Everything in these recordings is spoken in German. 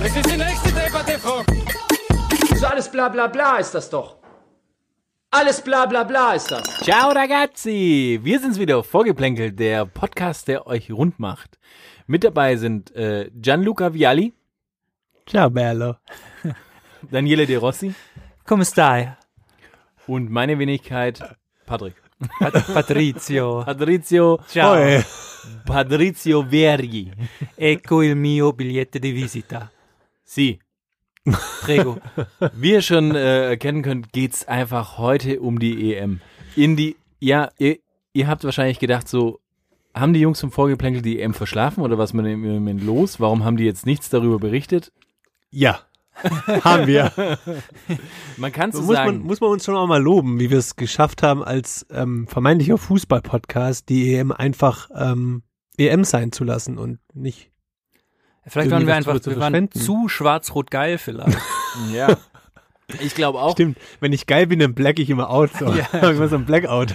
Das ist die nächste Debatte, Frau. So alles bla bla bla ist das doch. Alles bla bla bla ist das. Ciao ragazzi, wir sind's wieder, Vorgeplänkelt, der Podcast, der euch rund macht. Mit dabei sind äh, Gianluca Vialli, Ciao bello. Daniele De Rossi Come stai? und meine Wenigkeit Patrick. Pat- Patrizio. Patrizio, Ciao. Patrizio Vergi. Ecco il mio biglietto di visita. Sie. Prego. Wie ihr schon äh, erkennen könnt, geht's einfach heute um die EM. In die, ja, ihr, ihr habt wahrscheinlich gedacht, so, haben die Jungs vom Vorgeplänkel die EM verschlafen oder was mit dem Moment los? Warum haben die jetzt nichts darüber berichtet? Ja. Haben wir. Man kann so muss, sagen. man, muss man uns schon auch mal loben, wie wir es geschafft haben, als ähm, vermeintlicher Fußball-Podcast die EM einfach ähm, EM sein zu lassen und nicht. Vielleicht waren wir einfach zu wir waren zu schwarz-rot-geil vielleicht. Ja. Ich glaube auch. Stimmt, wenn ich geil bin, dann black ich immer out. So. Ja. immer so ein Blackout.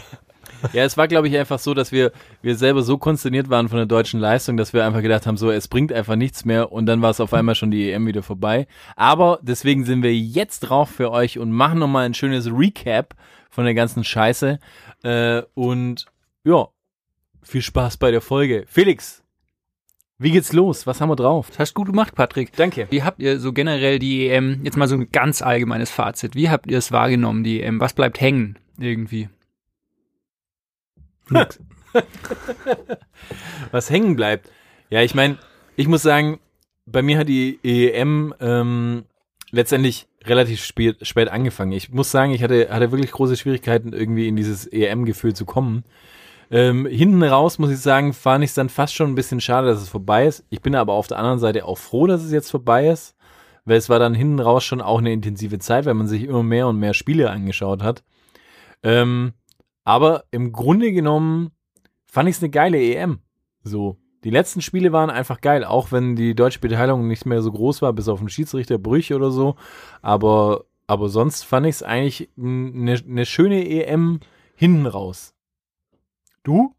Ja, es war, glaube ich, einfach so, dass wir, wir selber so konsterniert waren von der deutschen Leistung, dass wir einfach gedacht haben, so, es bringt einfach nichts mehr und dann war es auf einmal schon die EM wieder vorbei. Aber deswegen sind wir jetzt drauf für euch und machen nochmal ein schönes Recap von der ganzen Scheiße. Äh, und ja, viel Spaß bei der Folge. Felix, wie geht's los? Was haben wir drauf? Das hast du gut gemacht, Patrick. Danke. Wie habt ihr so generell die EM, jetzt mal so ein ganz allgemeines Fazit, wie habt ihr es wahrgenommen, die EM? Was bleibt hängen irgendwie? Nix. was hängen bleibt. Ja, ich meine, ich muss sagen, bei mir hat die EM ähm, letztendlich relativ spät, spät angefangen. Ich muss sagen, ich hatte, hatte wirklich große Schwierigkeiten, irgendwie in dieses EM-Gefühl zu kommen. Ähm, hinten raus, muss ich sagen, fand ich es dann fast schon ein bisschen schade, dass es vorbei ist. Ich bin aber auf der anderen Seite auch froh, dass es jetzt vorbei ist, weil es war dann hinten raus schon auch eine intensive Zeit, weil man sich immer mehr und mehr Spiele angeschaut hat. Ähm, aber im Grunde genommen fand ich es eine geile EM. So. Die letzten Spiele waren einfach geil, auch wenn die deutsche Beteiligung nicht mehr so groß war, bis auf den Schiedsrichter Brüche oder so. Aber, aber sonst fand ich es eigentlich eine ne schöne EM hinten raus. Du?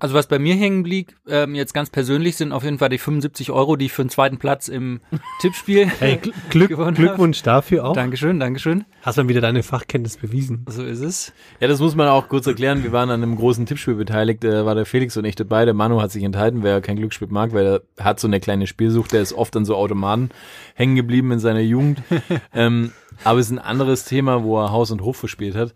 Also was bei mir hängen blieb, ähm, jetzt ganz persönlich, sind auf jeden Fall die 75 Euro, die ich für den zweiten Platz im Tippspiel Hey, Gl Glück, gewonnen Glückwunsch dafür auch. Dankeschön, Dankeschön. Hast dann wieder deine Fachkenntnis bewiesen. So ist es. Ja, das muss man auch kurz erklären. Wir waren an einem großen Tippspiel beteiligt. Da war der Felix und ich dabei. Der Manu hat sich enthalten, wer kein Glücksspiel mag, weil er hat so eine kleine Spielsucht. Der ist oft an so Automaten hängen geblieben in seiner Jugend. ähm, aber es ist ein anderes Thema, wo er Haus und Hof verspielt hat.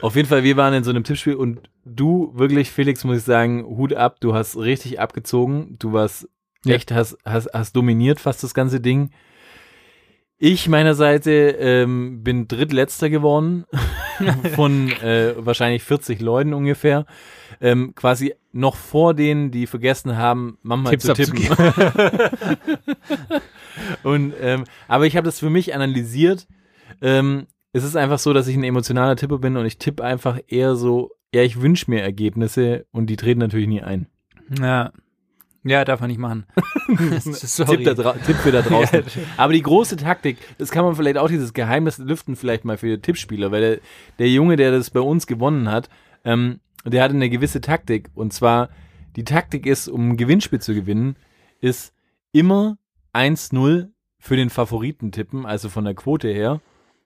Auf jeden Fall, wir waren in so einem Tippspiel und du wirklich, Felix, muss ich sagen, Hut ab, du hast richtig abgezogen. Du warst Ja. echt, hast, hast, hast dominiert fast das ganze Ding. Ich meiner Seite ähm, bin drittletzter geworden von äh, wahrscheinlich 40 Leuten ungefähr. Ähm, quasi noch vor denen, die vergessen haben, Mama Tipps zu tippen. Und ähm, aber ich habe das für mich analysiert. Ähm, es ist einfach so, dass ich ein emotionaler Tipper bin und ich tippe einfach eher so, ja, ich wünsche mir Ergebnisse und die treten natürlich nie ein. Ja. Ja, darf man nicht machen. Tipp, da Tipp für da draußen. Aber die große Taktik, das kann man vielleicht auch dieses Geheimnis lüften vielleicht mal für Tippspieler, weil der, der Junge, der das bei uns gewonnen hat, ähm, der hatte eine gewisse Taktik und zwar die Taktik ist, um ein Gewinnspiel zu gewinnen, ist immer 1-0 für den Favoriten tippen, also von der Quote her.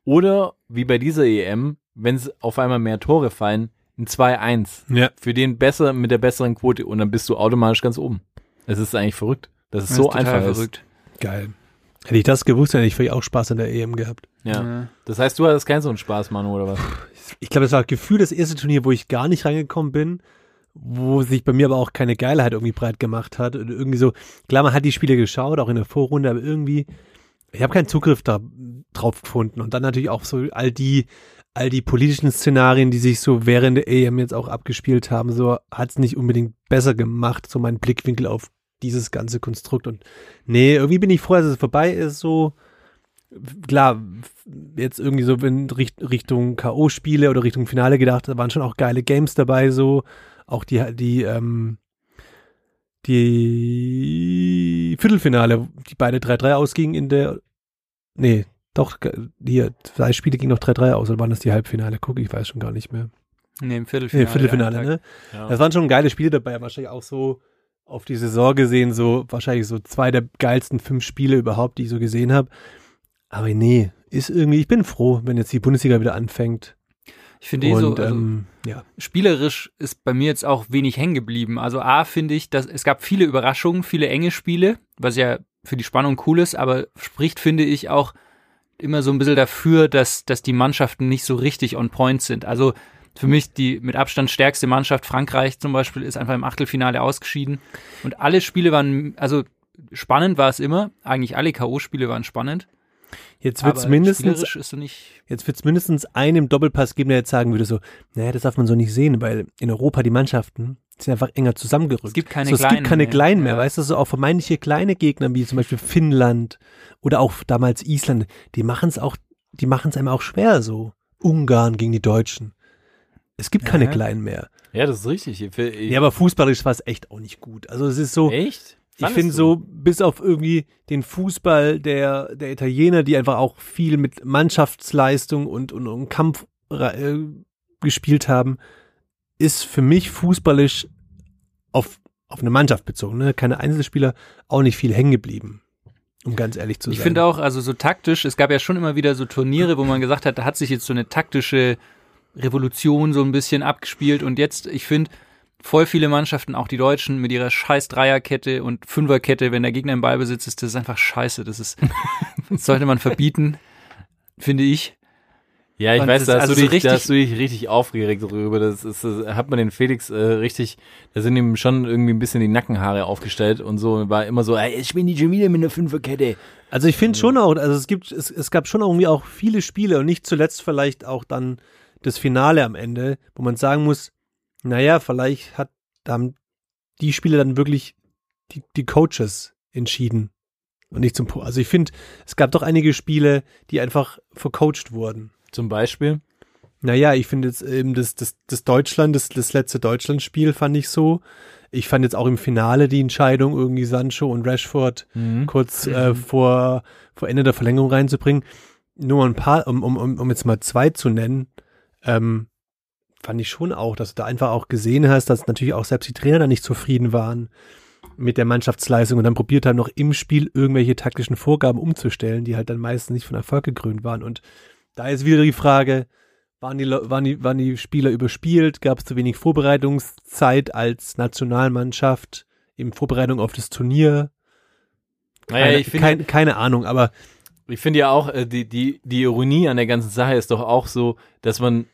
Oder wie bei dieser EM, wenn es auf einmal mehr Tore fallen, ein 2-1 Ja. für den besser mit der besseren Quote und dann bist du automatisch ganz oben. Es ist eigentlich verrückt, dass es Das so ist total einfach verrückt. Geil. Hätte ich das gewusst, hätte ich vielleicht auch Spaß an der EM gehabt. ist. Ja. Ja. Das heißt, du hattest keinen so einen Spaß, Manu, oder was? Ich glaube, das war Gefühl das erste Turnier, wo ich gar nicht reingekommen bin, wo sich bei mir aber auch keine Geilheit irgendwie breit gemacht hat. Und irgendwie so, klar, man hat die Spiele geschaut, auch in der Vorrunde, aber irgendwie, ich habe keinen Zugriff da drauf gefunden. Und dann natürlich auch so all die, all die politischen Szenarien, die sich so während der EM jetzt auch abgespielt haben, so hat es nicht unbedingt besser gemacht, so mein Blickwinkel auf dieses ganze Konstrukt. Und nee, irgendwie bin ich froh, dass es vorbei ist, so. Klar, jetzt irgendwie so in Richt Richtung K.O.-Spiele oder Richtung Finale gedacht, da waren schon auch geile Games dabei, so. Auch die, die, ähm, die Viertelfinale, die beide 3-3 ausgingen in der, nee, doch, hier, zwei Spiele gingen noch 3-3 aus, oder waren das die Halbfinale? Guck, ich weiß schon gar nicht mehr. Nee, im Nee, Viertelfinale. Viertelfinale, ja. ne? Ja. Das waren schon geile Spiele dabei, wahrscheinlich auch so auf die Saison gesehen, so wahrscheinlich so zwei der geilsten fünf Spiele überhaupt, die ich so gesehen habe. Aber nee, ist irgendwie, ich bin froh, wenn jetzt die Bundesliga wieder anfängt. Ich finde eh so, also, ähm, ja. spielerisch ist bei mir jetzt auch wenig hängen geblieben. Also A finde ich, dass es gab viele Überraschungen, viele enge Spiele, was ja für die Spannung cool ist, aber spricht, finde ich, auch immer so ein bisschen dafür, dass, dass die Mannschaften nicht so richtig on point sind. Also für mich die mit Abstand stärkste Mannschaft, Frankreich zum Beispiel, ist einfach im Achtelfinale ausgeschieden. Und alle Spiele waren, also spannend war es immer. Eigentlich alle K.O.-Spiele waren spannend. Jetzt wird's aber mindestens, jetzt wird's mindestens einen im Doppelpass geben, der jetzt sagen würde so, naja, das darf man so nicht sehen, weil in Europa die Mannschaften sind einfach enger zusammengerückt. Es gibt keine so, es kleinen gibt keine mehr. kleinen mehr, Ja. weißt du, so auch vermeintliche kleine Gegner, wie zum Beispiel Finnland oder auch damals Island, die machen es auch, die machen es einem auch schwer so. Ungarn gegen die Deutschen. Es gibt keine Ja. kleinen mehr. Ja, das ist richtig. Ich, ich, Ja, aber fußballisch war es echt auch nicht gut. Also es ist so, echt? Ich finde so, bis auf irgendwie den Fußball der, der Italiener, die einfach auch viel mit Mannschaftsleistung und, und, und Kampf äh, gespielt haben, ist für mich fußballisch auf, auf eine Mannschaft bezogen, ne? keine Einzelspieler, auch nicht viel hängen geblieben. Um ganz ehrlich zu Ich sein. finde auch, also so taktisch, es gab ja schon immer wieder so Turniere, wo man gesagt hat, da hat sich jetzt so eine taktische Revolution so ein bisschen abgespielt und jetzt, ich finde, voll viele Mannschaften, auch die Deutschen, mit ihrer scheiß Dreierkette und Fünferkette, wenn der Gegner im Ballbesitz ist, das ist einfach scheiße. Das ist, das sollte man verbieten, finde ich. Ja, ich Und weiß, das- da hast, also du so dich, da richtig- hast du dich richtig aufgeregt darüber. Das ist, das hat man den Felix äh, richtig, da sind ihm schon irgendwie ein bisschen die Nackenhaare aufgestellt und so. War immer so, ey, ich spiele nicht schon wieder mit einer Fünferkette. Also ich finde schon auch, also es gibt, es, es gab schon irgendwie auch viele Spiele und nicht zuletzt vielleicht auch dann das Finale am Ende, wo man sagen muss, naja, vielleicht hat, haben die Spiele dann wirklich die, die Coaches entschieden und nicht zum, Po- also ich finde, es gab doch einige Spiele, die einfach vercoacht wurden. Zum Beispiel. Naja, ich finde jetzt eben das, das, das Deutschland, das, das letzte Deutschlandspiel fand ich so. Ich fand jetzt auch im Finale die Entscheidung, irgendwie Sancho und Rashford kurz äh, vor, vor Ende der Verlängerung reinzubringen. Nur ein paar, um, um, um um jetzt mal zwei zu nennen, ähm, fand ich schon auch, dass du da einfach auch gesehen hast, dass natürlich auch selbst die Trainer da nicht zufrieden waren mit der Mannschaftsleistung und dann probiert haben, noch im Spiel irgendwelche taktischen Vorgaben umzustellen, die halt dann meistens nicht von Erfolg gekrönt waren. Und da ist wieder die Frage, waren die, waren die, waren die Spieler überspielt? Gab es zu wenig Vorbereitungszeit als Nationalmannschaft in Vorbereitung auf das Turnier? Naja, Keine, ich finde kein, keine Ahnung, aber ich finde ja auch, äh, die, die, die Ironie an der ganzen Sache ist doch auch so, dass man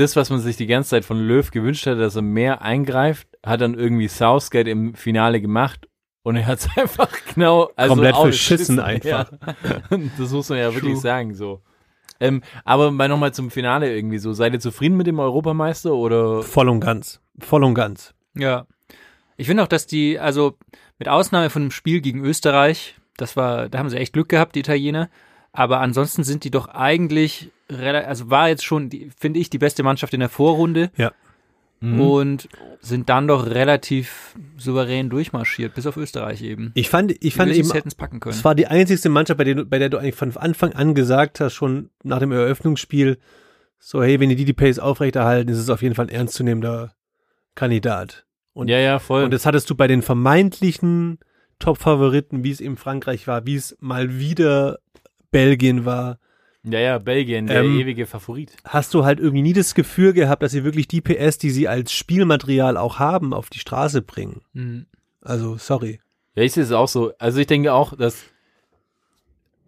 das, was man sich die ganze Zeit von Löw gewünscht hat, dass er mehr eingreift, hat dann irgendwie Southgate im Finale gemacht und er hat es einfach genau also Komplett verschissen einfach. Ja. Das muss man ja wirklich True. sagen, so. Ähm, aber mal nochmal zum Finale irgendwie so. Seid ihr zufrieden mit dem Europameister oder? voll und ganz. Voll und ganz. Ja. Ich finde auch, dass die, also mit Ausnahme von dem Spiel gegen Österreich, das war, da haben sie echt Glück gehabt, die Italiener. Aber ansonsten sind die doch eigentlich, also war jetzt schon, finde ich, die beste Mannschaft in der Vorrunde Ja. Mhm. und sind dann doch relativ souverän durchmarschiert, bis auf Österreich eben. Ich fand, ich Die fand Ösis eben, hätten es packen können. es war die einzigste Mannschaft, bei der, du, bei der du eigentlich von Anfang an gesagt hast, schon nach dem Eröffnungsspiel, so, hey, wenn die die, die Pace aufrechterhalten, ist es auf jeden Fall ein ernstzunehmender Kandidat. Und, ja, ja, voll. und das hattest du bei den vermeintlichen Top-Favoriten, wie es eben Frankreich war, wie es mal wieder Belgien war, ja, ja, Belgien, der Ähm, ewige Favorit. hast du halt irgendwie nie das Gefühl gehabt, dass sie wirklich die PS, die sie als Spielmaterial auch haben, auf die Straße bringen. Mhm. Also, sorry. Ja, ich sehe es auch so. Also ich denke auch, dass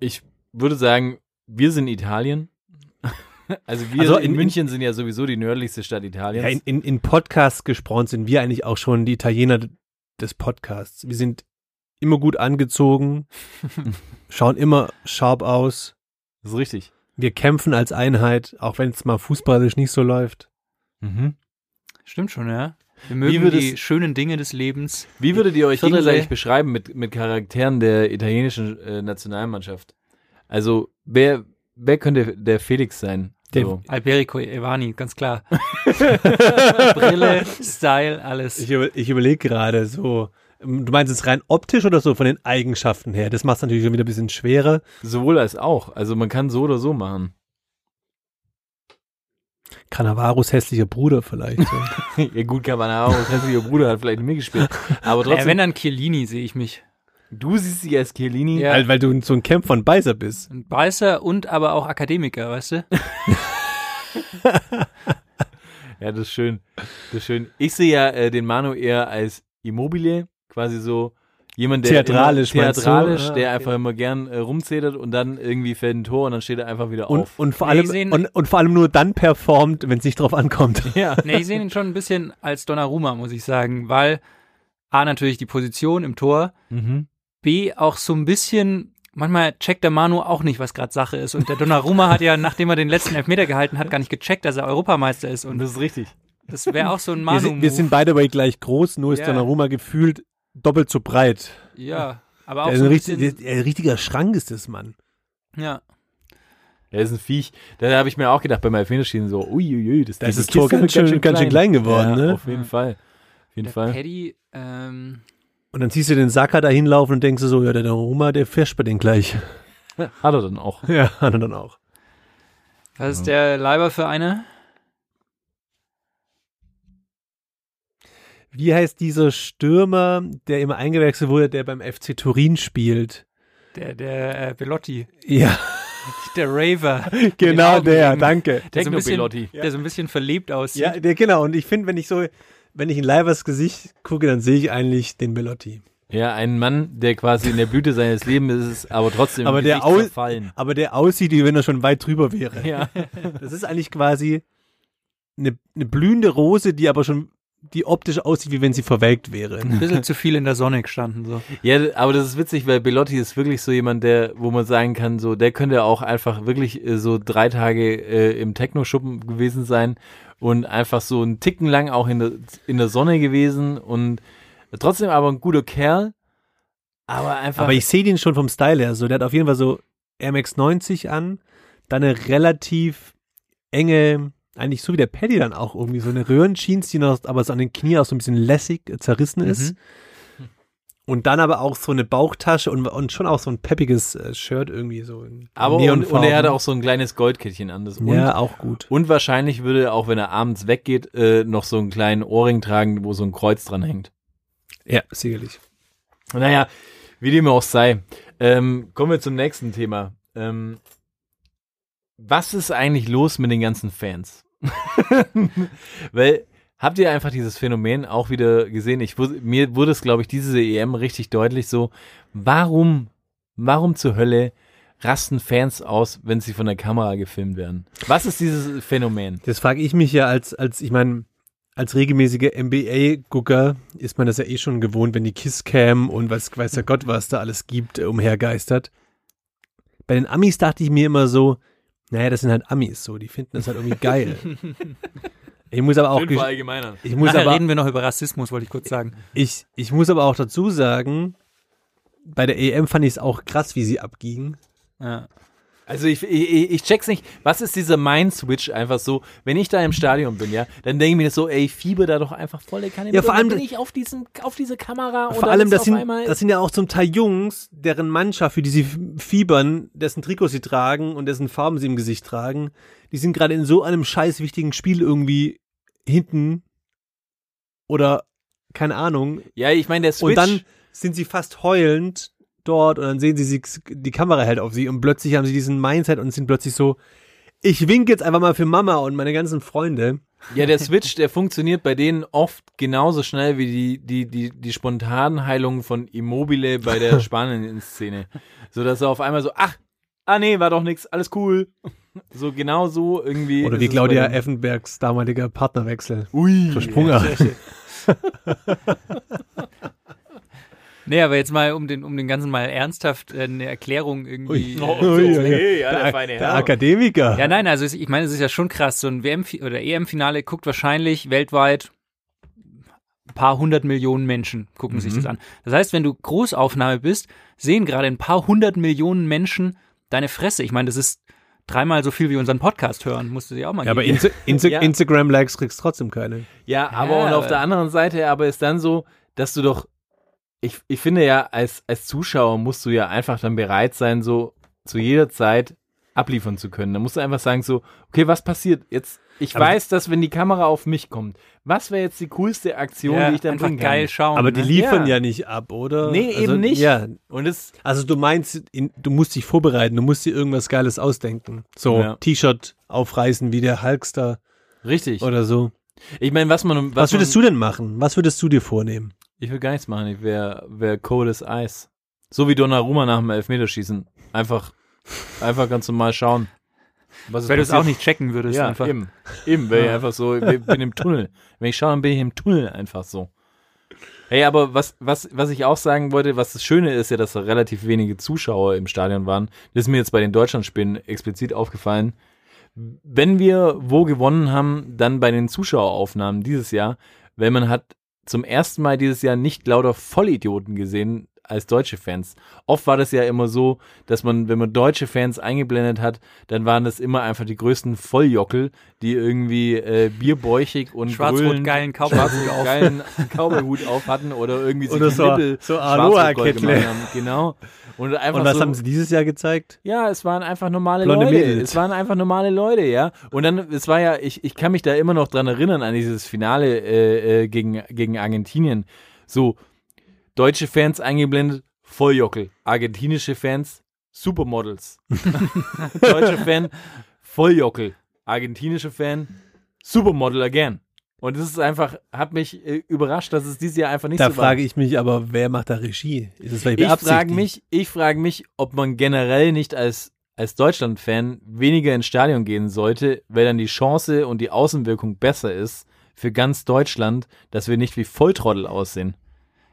ich würde sagen, wir sind Italien. Also wir Also in, in- München sind ja sowieso die nördlichste Stadt Italiens. Ja, in, in, in Podcasts gesprochen sind wir eigentlich auch schon die Italiener des Podcasts. Wir sind immer gut angezogen, schauen immer sharp aus. Das ist richtig. Wir kämpfen als Einheit, auch wenn es mal fußballisch nicht so läuft. Mhm. Stimmt schon, ja. Wir mögen würde die schönen Dinge des Lebens. Wie würdet ihr euch gegenseitig beschreiben mit, mit Charakteren der italienischen äh, Nationalmannschaft? Also, wer, wer könnte der Felix sein? Der- So. Alberico Evani, ganz klar. Brille, Style, alles. Ich, über, ich überlege gerade so, du meinst es rein optisch oder so von den Eigenschaften her? Das macht es natürlich schon wieder ein bisschen schwerer. Sowohl als auch. Also, man kann so oder so machen. Cannavaros hässlicher Bruder vielleicht. So. ja, gut, Cabanaro, das ihr Bruder hat vielleicht mitgespielt. Aber Ja, trotzdem, wenn dann Chiellini sehe ich mich. du siehst dich als Chiellini. Ja. weil, weil du so ein Camp von Beiser bist. Ein Beißer und aber auch Akademiker, weißt du? Ja, das ist schön. Das ist schön. Ich sehe ja äh, den Manu eher als Immobile, quasi so jemand, der Theatralisch, immer, theatralisch, der okay. einfach immer gern äh, rumzedert und dann irgendwie fällt ein Tor und dann steht er einfach wieder Und, auf. und, vor Nee, allem, und, und vor allem nur dann performt, wenn es nicht drauf ankommt. ja. Nee, ich sehe ihn schon ein bisschen als Donnarumma, muss ich sagen, weil A, natürlich die Position im Tor, Mhm. B, auch so ein bisschen, manchmal checkt der Manu auch nicht, was gerade Sache ist. Und der Donnarumma hat ja, nachdem er den letzten Elfmeter gehalten hat, gar nicht gecheckt, dass er Europameister ist. Und das ist richtig. das wäre auch so ein Wir manu sind, wir sind beide aber gleich groß, nur ist Ja. Donnarumma gefühlt doppelt so breit. Ja, aber auch Der so ein, richtig, bisschen, der, ein richtiger Schrank ist das, Mann. ja. Er ist ein Viech. Da habe ich mir auch gedacht beim Elfmeterschießen so, uiuiui, das Da ist das Tor ganz schön- ganz schön klein geworden, ja, ne? Auf jeden Fall. Auf jeden Der Fall. Paddy, ähm, Und dann siehst du den Saka da hinlaufen und denkst du so, ja, der Donnarumma, der fischt bei den gleich. Hat er dann auch. Ja, hat er dann auch. was ist der Leiber für eine? Wie heißt dieser Stürmer, der immer eingewechselt wurde, der beim FC Turin spielt? Der, der äh, Belotti, Ja, der Raver. genau der, danke. Der so, ein bisschen, der so ein bisschen verlebt aussieht. Ja, der, genau. Und ich finde, wenn ich so, wenn ich in Leivers Gesicht gucke, dann sehe ich eigentlich den Belotti. Ja, ein Mann, der quasi in der Blüte seines Lebens ist, aber trotzdem Aber im der Gesicht Au- verfallen. Aber der aussieht, wie wenn er schon weit drüber wäre. Ja. Das ist eigentlich quasi eine, eine blühende Rose, die aber schon, die optisch aussieht, wie wenn sie verwelkt wäre. Ein bisschen zu viel in der Sonne gestanden. So. Ja, aber das ist witzig, weil Belotti ist wirklich so jemand, der, wo man sagen kann, so, der könnte auch einfach wirklich äh, so drei Tage äh, im Techno-Schuppen gewesen sein und einfach so einen Ticken lang auch in der, in der Sonne gewesen und trotzdem aber ein guter Kerl, aber einfach. Aber ich sehe den schon vom Style her. So, der hat auf jeden Fall so Air Max 90 an, dann eine relativ enge, eigentlich so wie der Paddy dann auch irgendwie, so eine Röhrenjeans, die noch, aber so an den Knien auch so ein bisschen lässig äh, zerrissen ist. Und dann aber auch so eine Bauchtasche und, und schon auch so ein peppiges äh, Shirt irgendwie so. Aber und, und er hat auch so ein kleines Goldkettchen an. Das und, Ja, auch gut. und wahrscheinlich würde er auch, wenn er abends weggeht, äh, noch so einen kleinen Ohrring tragen, wo so ein Kreuz dran hängt. Ja, sicherlich. Naja, wie dem auch sei. Ähm, kommen wir zum nächsten Thema. Ähm, was ist eigentlich los mit den ganzen Fans? Weil, habt ihr einfach dieses Phänomen auch wieder gesehen? Ich, mir wurde es, glaube ich, diese EM richtig deutlich so, warum, warum zur Hölle rasten Fans aus, wenn sie von der Kamera gefilmt werden? Was ist dieses Phänomen? Das frage ich mich ja als, als ich meine, als regelmäßiger NBA-Gucker ist man das ja eh schon gewohnt, wenn die Kisscam und was weiß der Gott, was da alles gibt, äh, umhergeistert. Bei den Amis dachte ich mir immer so, naja, das sind halt Amis so, die finden das halt irgendwie geil. Ich muss aber auch, verallgemeinern. ich muss Nachher aber, reden wir noch über Rassismus, wollte ich kurz sagen. ich, ich muss aber auch dazu sagen, bei der EM fand ich es auch krass, wie sie abging. Ja. Also ich, ich, ich check's nicht. Was ist dieser Mind-Switch einfach so? Wenn ich da im Stadion bin, ja, dann denke ich mir so, ey, fieber da doch einfach volle Kanne. Ja, mit vor allem- bin ich auf diesen, auf diese Kamera und Vor allem, das sind, das sind ja auch zum Teil Jungs, deren Mannschaft, für die sie fiebern, dessen Trikots sie tragen und dessen Farben sie im Gesicht tragen, die sind gerade in so einem scheiß wichtigen Spiel irgendwie hinten oder keine Ahnung. ja, ich meine der Switch. Und dann sind sie fast heulend dort und dann sehen sie, sie die Kamera hält auf sie und plötzlich haben sie diesen Mindset und sind plötzlich so, ich winke jetzt einfach mal für Mama und meine ganzen Freunde. ja, der Switch, der funktioniert bei denen oft genauso schnell wie die die die die Spontanheilung von Immobile bei der Spanien-Szene, so dass er auf einmal so, ach, ah nee, war doch nix, alles cool. So genau so irgendwie. Oder wie Claudia. Effenbergs damaliger Partnerwechsel. Ui. Versprungen. Nee, aber jetzt mal, um den, um den ganzen mal ernsthaft äh, eine Erklärung irgendwie. Oh, äh, Ui, ui, ui. okay, ja, der der, feine der. Akademiker. Ja, nein, also ich meine, es ist ja schon krass. So ein WM- oder EM-Finale guckt wahrscheinlich weltweit ein paar hundert Millionen Menschen gucken sich das an. Das heißt, wenn du Großaufnahme bist, sehen gerade ein paar hundert Millionen Menschen deine Fresse. Ich meine, das ist dreimal so viel wie unseren Podcast hören, musst du dir auch mal Ja, aber geben. Insta Insta Ja. Instagram-Likes kriegst du trotzdem keine. Ja, aber und aber- auf der anderen Seite aber ist dann so, dass du doch, ich, ich finde ja, als, als Zuschauer musst du ja einfach dann bereit sein, so zu jeder Zeit abliefern zu können. Da musst du einfach sagen so, okay, was passiert jetzt? Ich Aber- weiß, dass wenn die Kamera auf mich kommt, was wäre jetzt die coolste Aktion, ja, die ich dann einfach bringen kann? geil schauen. Aber die ne? liefern Ja. ja. nicht ab, oder? Nee, also, eben nicht. Ja, Und es, also du meinst, in, du musst dich vorbereiten, du musst dir irgendwas Geiles ausdenken. So, Ja. T-Shirt aufreißen wie der Hulkster richtig. oder so. Ich meine, was man, Was, würdest man, du denn machen? Was würdest du dir vornehmen? Ich will gar nichts machen. Ich wäre wär cold as Eis. So wie Donnarumma nach dem Elfmeterschießen. Einfach, einfach ganz normal schauen. Was Weil du es auch nicht checken würdest. Ja, einfach. eben. Eben, weil ich einfach so, ich bin im Tunnel. Wenn ich schaue, dann bin ich im Tunnel einfach so. Hey, aber was, was, was ich auch sagen wollte, was das Schöne ist ja, dass da relativ wenige Zuschauer im Stadion waren. Das ist mir jetzt bei den Deutschlandspielen explizit aufgefallen. Wenn wir wo gewonnen haben, dann bei den Zuschaueraufnahmen dieses Jahr, weil man hat zum ersten Mal dieses Jahr nicht lauter Vollidioten gesehen als deutsche Fans. Oft war das ja immer so, dass man, wenn man deutsche Fans eingeblendet hat, dann waren das immer einfach die größten Volljockel, die irgendwie äh, bierbäuchig und Schwarz-rot-geilen Cowboy-Hut Cowboy-Hut auf hatten oder irgendwie sich Oder die so- Nippel so Aloha-Kettle. gemacht haben. Genau. Und einfach Und was so, haben sie dieses Jahr gezeigt? ja, es waren einfach normale Blonde Leute. Mädels. Es waren einfach normale Leute, ja. Und dann, es war ja, ich, ich kann mich da immer noch dran erinnern, an dieses Finale äh, äh, gegen, gegen Argentinien. So, deutsche Fans eingeblendet, Volljockel. Argentinische Fans, Supermodels. Deutsche Fan, Volljockel. Argentinische Fan, Supermodel again. Und das ist einfach, hat mich äh, überrascht, dass es dieses Jahr einfach nicht Da so war. frage ich mich aber, wer macht da Regie? Ist es vielleicht Ich frage mich, ich frage mich, ob man generell nicht als, als Deutschland-Fan weniger ins Stadion gehen sollte, weil dann die Chance und die Außenwirkung besser ist für ganz Deutschland, dass wir nicht wie Volltrottel aussehen.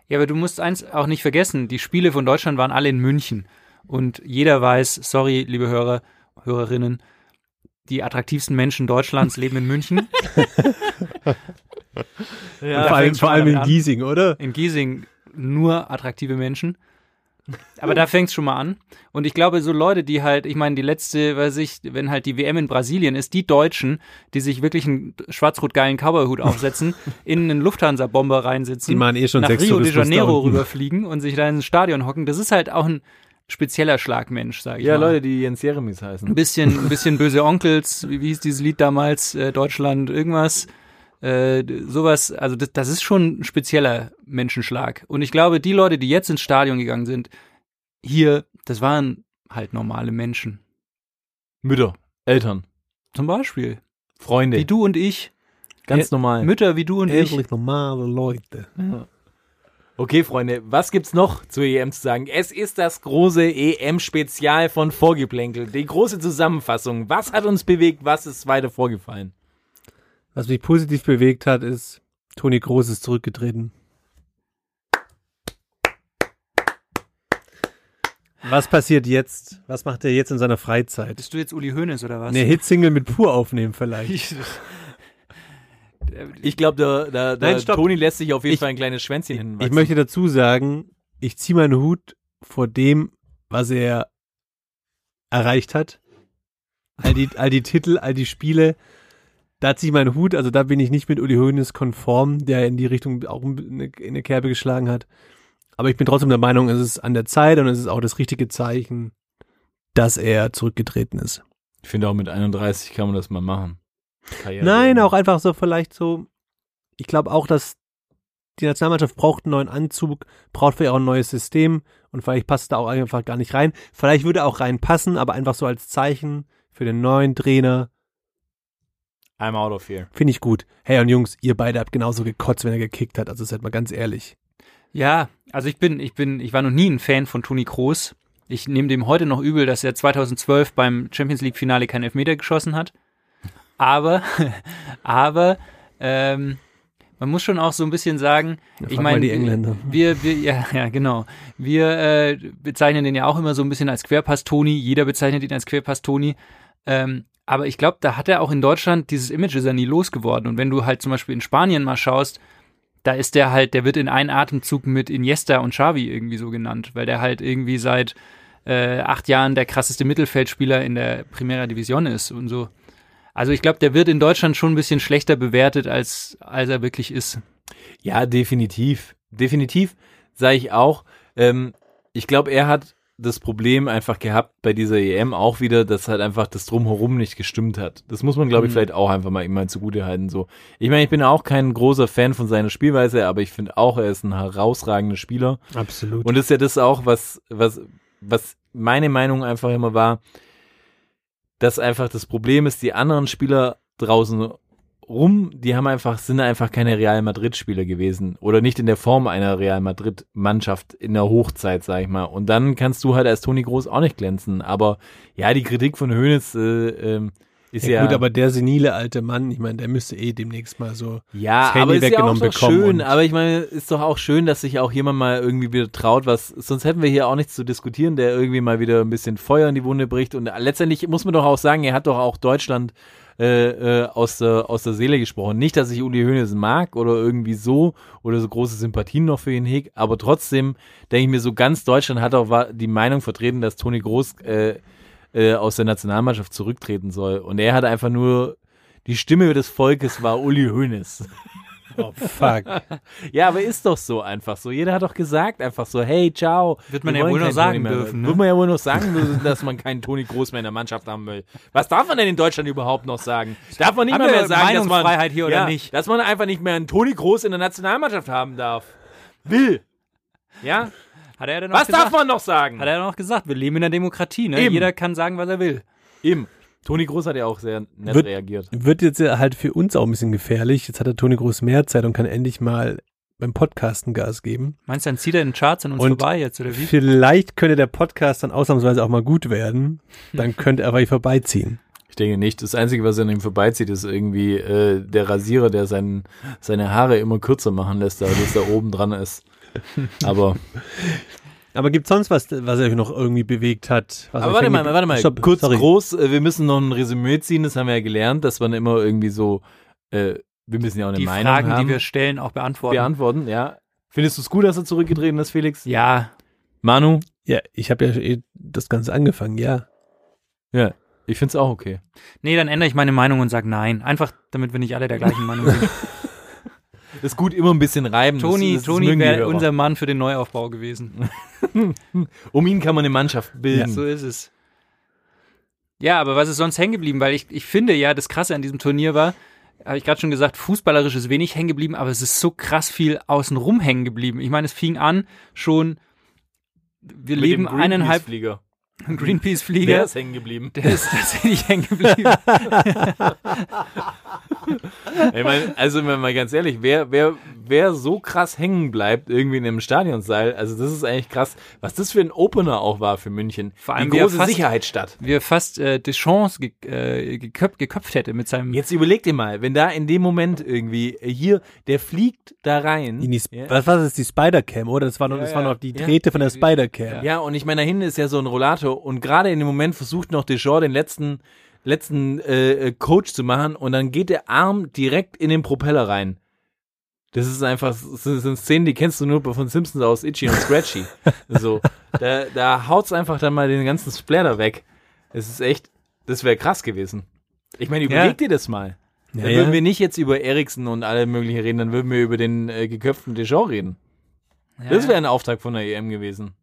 Ja, aber du musst eins auch nicht vergessen, die Spiele von Deutschland waren alle in München. Und jeder weiß, sorry, liebe Hörer, Hörerinnen, die attraktivsten Menschen Deutschlands leben in München. Da vor allem, vor allem in. Giesing, oder? In Giesing nur attraktive Menschen. Aber da fängt's schon mal an. Und ich glaube, so Leute, die halt, ich meine, die letzte, weiß ich, wenn halt die WM in Brasilien ist, die Deutschen, die sich wirklich einen schwarz-rot-geilen Cowboy-Hut aufsetzen, in einen Lufthansa-Bomber reinsitzen, Die machen eh schon nach Rio de Tourismus da Janeiro rüberfliegen und sich da ins Stadion hocken, das ist halt auch ein spezieller Schlagmensch, sage ich Ja, mal. Leute, die Jens Jeremies heißen. Ein bisschen, ein bisschen böse Onkels, wie, wie hieß dieses Lied damals, äh, Deutschland, irgendwas. Äh, sowas, also das, das ist schon ein spezieller Menschenschlag. Und ich glaube, die Leute, die jetzt ins Stadion gegangen sind, hier, das waren halt normale Menschen. Mütter, Eltern, Zum Beispiel. Freunde, Wie du und ich. ganz Ja, normal. Mütter wie du und ich. Ehrlich normale Leute. Okay, Freunde, was gibt's noch zur EM zu sagen? Es ist das große EM-Spezial von Vorgeplänkel. Die große Zusammenfassung. Was hat uns bewegt? Was ist weiter vorgefallen? Was mich positiv bewegt hat, ist, Toni Groß ist zurückgetreten. Was passiert jetzt? Was macht er jetzt in seiner Freizeit? Bist du jetzt Uli Hoeneß oder was? Eine Hitsingle mit Pur aufnehmen vielleicht. Ich glaube, der, der Nein. Toni lässt sich auf jeden Ich- Fall ein kleines Schwänzchen hinwachsen. Ich möchte dazu sagen, ich ziehe meinen Hut vor dem, was er erreicht hat. All die, all die Titel, all die Spiele. Da ziehe ich meinen Hut, also da bin ich nicht mit Uli Hoeneß konform, der in die Richtung auch eine, in eine Kerbe geschlagen hat. Aber ich bin trotzdem der Meinung, es ist an der Zeit und es ist auch das richtige Zeichen, dass er zurückgetreten ist. Ich finde auch mit 31 kann man das mal machen. Karriere Nein, auch einfach so vielleicht so. Ich glaube auch, dass die Nationalmannschaft braucht einen neuen Anzug, braucht vielleicht auch ein neues System und vielleicht passt da auch einfach gar nicht rein. Vielleicht würde er auch reinpassen, aber einfach so als Zeichen für den neuen Trainer I'm out of here. finde ich gut. Hey und Jungs, ihr beide habt genauso gekotzt, wenn er gekickt hat. Also seid mal ganz ehrlich. Ja, also ich bin, ich bin, ich war noch nie ein Fan von Toni Kroos. Ich nehme dem heute noch übel, dass er 2012 beim Champions League Finale keinen Elfmeter geschossen hat. Aber, aber, ähm, man muss schon auch so ein bisschen sagen, Ja, ich meine, die Engländer. wir, wir, ja, ja, genau. Wir äh, bezeichnen den ja auch immer so ein bisschen als Querpass-Toni. Jeder bezeichnet ihn als Querpass-Toni. Ähm, aber ich glaube, da hat er auch in Deutschland dieses Image ist er nie losgeworden. Und wenn du halt zum Beispiel in Spanien mal schaust, da ist der halt, der wird in einen Atemzug mit Iniesta und Xavi irgendwie so genannt, weil der halt irgendwie seit äh, acht Jahren der krasseste Mittelfeldspieler in der Primera Division ist und so. Also ich glaube, der wird in Deutschland schon ein bisschen schlechter bewertet, als, als er wirklich ist. Ja, definitiv. Definitiv, sage ich auch. Ähm, ich glaube, er hat das Problem einfach gehabt bei dieser EM auch wieder, dass halt einfach das Drumherum nicht gestimmt hat. Das muss man, glaube ich, Mhm. vielleicht auch einfach mal ihm zugute halten. So. Ich meine, ich bin auch kein großer Fan von seiner Spielweise, aber ich finde auch, er ist ein herausragender Spieler. Absolut. Und das ist ja das auch, was, was, was meine Meinung einfach immer war, dass einfach das Problem ist, die anderen Spieler draußen rum, die haben einfach, sind einfach keine Real Madrid-Spieler gewesen oder nicht in der Form einer Real Madrid-Mannschaft in der Hochzeit, sag ich mal. Und dann kannst du halt als Toni Groß auch nicht glänzen. Aber ja, die Kritik von Hönes äh, ähm, ist ja, ja, gut, aber der senile alte Mann, ich meine, der müsste eh demnächst mal so Ja, das Handy aber ist ja auch weggenommen doch bekommen schön. Aber ich meine, ist doch auch schön, dass sich auch jemand mal irgendwie wieder traut, was, sonst hätten wir hier auch nichts zu diskutieren, der irgendwie mal wieder ein bisschen Feuer in die Wunde bricht. Und letztendlich muss man doch auch sagen, er hat doch auch Deutschland äh, äh, aus, der, aus der Seele gesprochen. Nicht, dass ich Uli Hoeneß mag oder irgendwie so oder so große Sympathien noch für ihn heg, aber trotzdem denke ich mir, so ganz Deutschland hat auch die Meinung vertreten, dass Toni Groß äh, äh, aus der Nationalmannschaft zurücktreten soll. Und er hat einfach nur die Stimme des Volkes war Uli Hoeneß. Oh, fuck. Ja, aber ist doch so einfach so. Jeder hat doch gesagt einfach so, hey, ciao. Wird man Wir ja wohl noch sagen Toni mehr. dürfen, ne? Wird man ja wohl noch sagen dürfen, dass man keinen Toni Groß mehr in der Mannschaft haben will. Was darf man denn in Deutschland überhaupt noch sagen? Darf man nicht Haben mehr sagen, dass man, Meinungsfreiheit hier oder ja, nicht? dass man einfach nicht mehr einen Toni Groß in der Nationalmannschaft haben darf? Will. Ja? Hat er denn noch Was gesagt? darf man noch sagen? Hat er noch gesagt, wir leben in einer Demokratie, ne? Eben. Jeder kann sagen, was er will. Eben. Toni Groß hat ja auch sehr nett Wird- reagiert. Wird jetzt ja halt für uns auch ein bisschen gefährlich. Jetzt hat der Toni Groß mehr Zeit und kann endlich mal beim Podcasten Gas geben. Meinst du, dann zieht er in den Charts an uns Und vorbei jetzt, oder wie? Vielleicht könnte der Podcast dann ausnahmsweise auch mal gut werden. Dann könnte er aber vorbeiziehen. Ich denke nicht. Das Einzige, was an ihm vorbeizieht, ist irgendwie äh, der Rasierer, der sein, seine Haare immer kürzer machen lässt, da das da oben dran ist. Aber, Aber gibt sonst was, was euch noch irgendwie bewegt hat? Was aber warte mal, warte mal. Stopp, Kurz, sorry. groß, äh, wir müssen noch ein Resümee ziehen, das haben wir ja gelernt, dass man immer irgendwie so, äh, wir müssen ja auch eine Die Meinung Fragen, haben, die wir stellen, auch beantworten. beantworten. Ja. Findest du es gut, dass er zurückgetreten ist, Felix? Ja, Manu? Ja, ich habe ja eh das Ganze angefangen, ja. Ja. Ich find's auch okay. nee, dann ändere ich meine Meinung und sage nein. Einfach, damit wir nicht alle der gleichen Meinung sind. Ist gut, immer ein bisschen reiben. Toni, das, das Toni wäre unser Mann für den Neuaufbau gewesen. Um ihn kann man eine Mannschaft bilden. So ist es. Ja, aber was ist sonst hängen geblieben? Weil ich, ich finde ja, das Krasse an diesem Turnier war, habe ich gerade schon gesagt, fußballerisch ist wenig hängen geblieben, aber es ist so krass viel außenrum hängen geblieben. Ich meine, es fing an schon, wir Mit leben eineinhalb Greenpeace-Flieger. Der Greenpeace-Flieger. ist hängen geblieben. Der ist tatsächlich hängen geblieben. Ich meine, also wenn man mal ganz ehrlich, wer, wer, wer so krass hängen bleibt irgendwie in einem Stadionseil, also das ist eigentlich krass, was das für ein Opener auch war für München. Vor allem, Die wie große fast- Sicherheitsstadt. Wie er fast äh, Deschamps ge äh, geköpft, geköpft hätte mit seinem. Jetzt überleg dir mal, wenn da in dem Moment irgendwie äh, hier, der fliegt da rein. In die, ja. Was war das, die Spider-Cam, oder? Das war noch, Ja, das war ja. noch die Ja. Drähte von der Spider-Cam. Ja, und ich meine, da hinten ist ja so ein Rollator und gerade in dem Moment versucht noch Deschamps den letzten, letzten äh, äh, Coach zu machen und dann geht der Arm direkt in den Propeller rein. Das ist einfach, das sind Szenen, die kennst du nur von Simpsons aus Itchy und Scratchy. so, da, da haut's einfach dann mal den ganzen Splatter weg. Es ist echt, das wäre krass gewesen. Ich meine, überleg Ja. dir das mal. Ja, Dann ja. würden wir nicht jetzt über Eriksen und alle möglichen reden, dann würden wir über den äh, geköpften Deschamps reden. Das wäre ein Auftrag von der EM gewesen.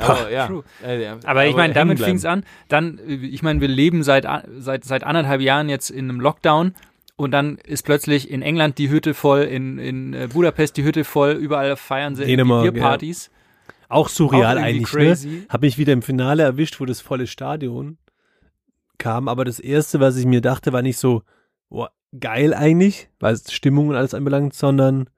Aber ja. true. Äh, ja, Aber ich meine, damit fing es an. Dann, äh, ich meine, wir leben seit, a- seit, seit anderthalb Jahren jetzt in einem Lockdown und dann ist plötzlich in England die Hütte voll, in, in äh, Budapest die Hütte voll, überall feiern sie Bierpartys. Auch surreal Auch eigentlich, crazy. ne? Hab mich wieder im Finale erwischt, wo das volle Stadion kam, aber das erste, was ich mir dachte, war nicht so, boah, geil eigentlich, was Stimmung und alles anbelangt, sondern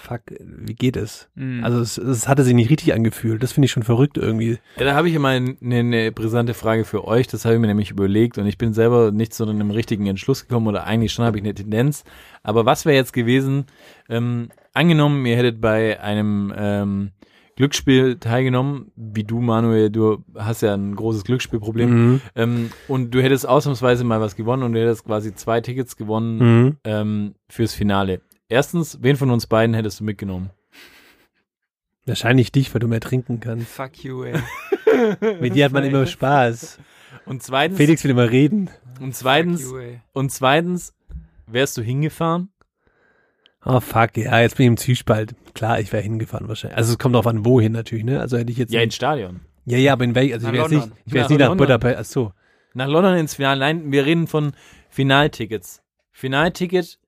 fuck, wie geht es? Mhm. Also es, es hatte sich nicht richtig angefühlt. Das finde ich schon verrückt irgendwie. Ja, da habe ich immer eine, eine brisante Frage für euch. Das habe ich mir nämlich überlegt und ich bin selber nicht zu einem richtigen Entschluss gekommen oder eigentlich schon habe ich eine Tendenz. Aber was wäre jetzt gewesen, ähm, angenommen, ihr hättet bei einem ähm, Glücksspiel teilgenommen, wie du, Manuel, du hast ja ein großes Glücksspielproblem Mhm. ähm, und du hättest ausnahmsweise mal was gewonnen und du hättest quasi zwei Tickets gewonnen Mhm. ähm, fürs Finale. Erstens, wen von uns beiden hättest du mitgenommen? Wahrscheinlich dich, weil du mehr trinken kannst. Fuck you, ey. Mit dir hat man immer Spaß. Und zweitens, Felix will immer reden. und zweitens, you, und zweitens, wärst du hingefahren? Oh fuck, ja, jetzt bin ich im Zwiespalt. Klar, ich wäre hingefahren wahrscheinlich. Also es kommt drauf an, wohin natürlich, ne? Also hätte ich jetzt. Ja, ins Stadion. ja, ja, aber in welch, also ich Nach wäre jetzt nicht, London. ich wäre jetzt nicht nach London. Budapest. Ach so. Nach London ins Finale. Nein, wir reden von Finaltickets. Finalticket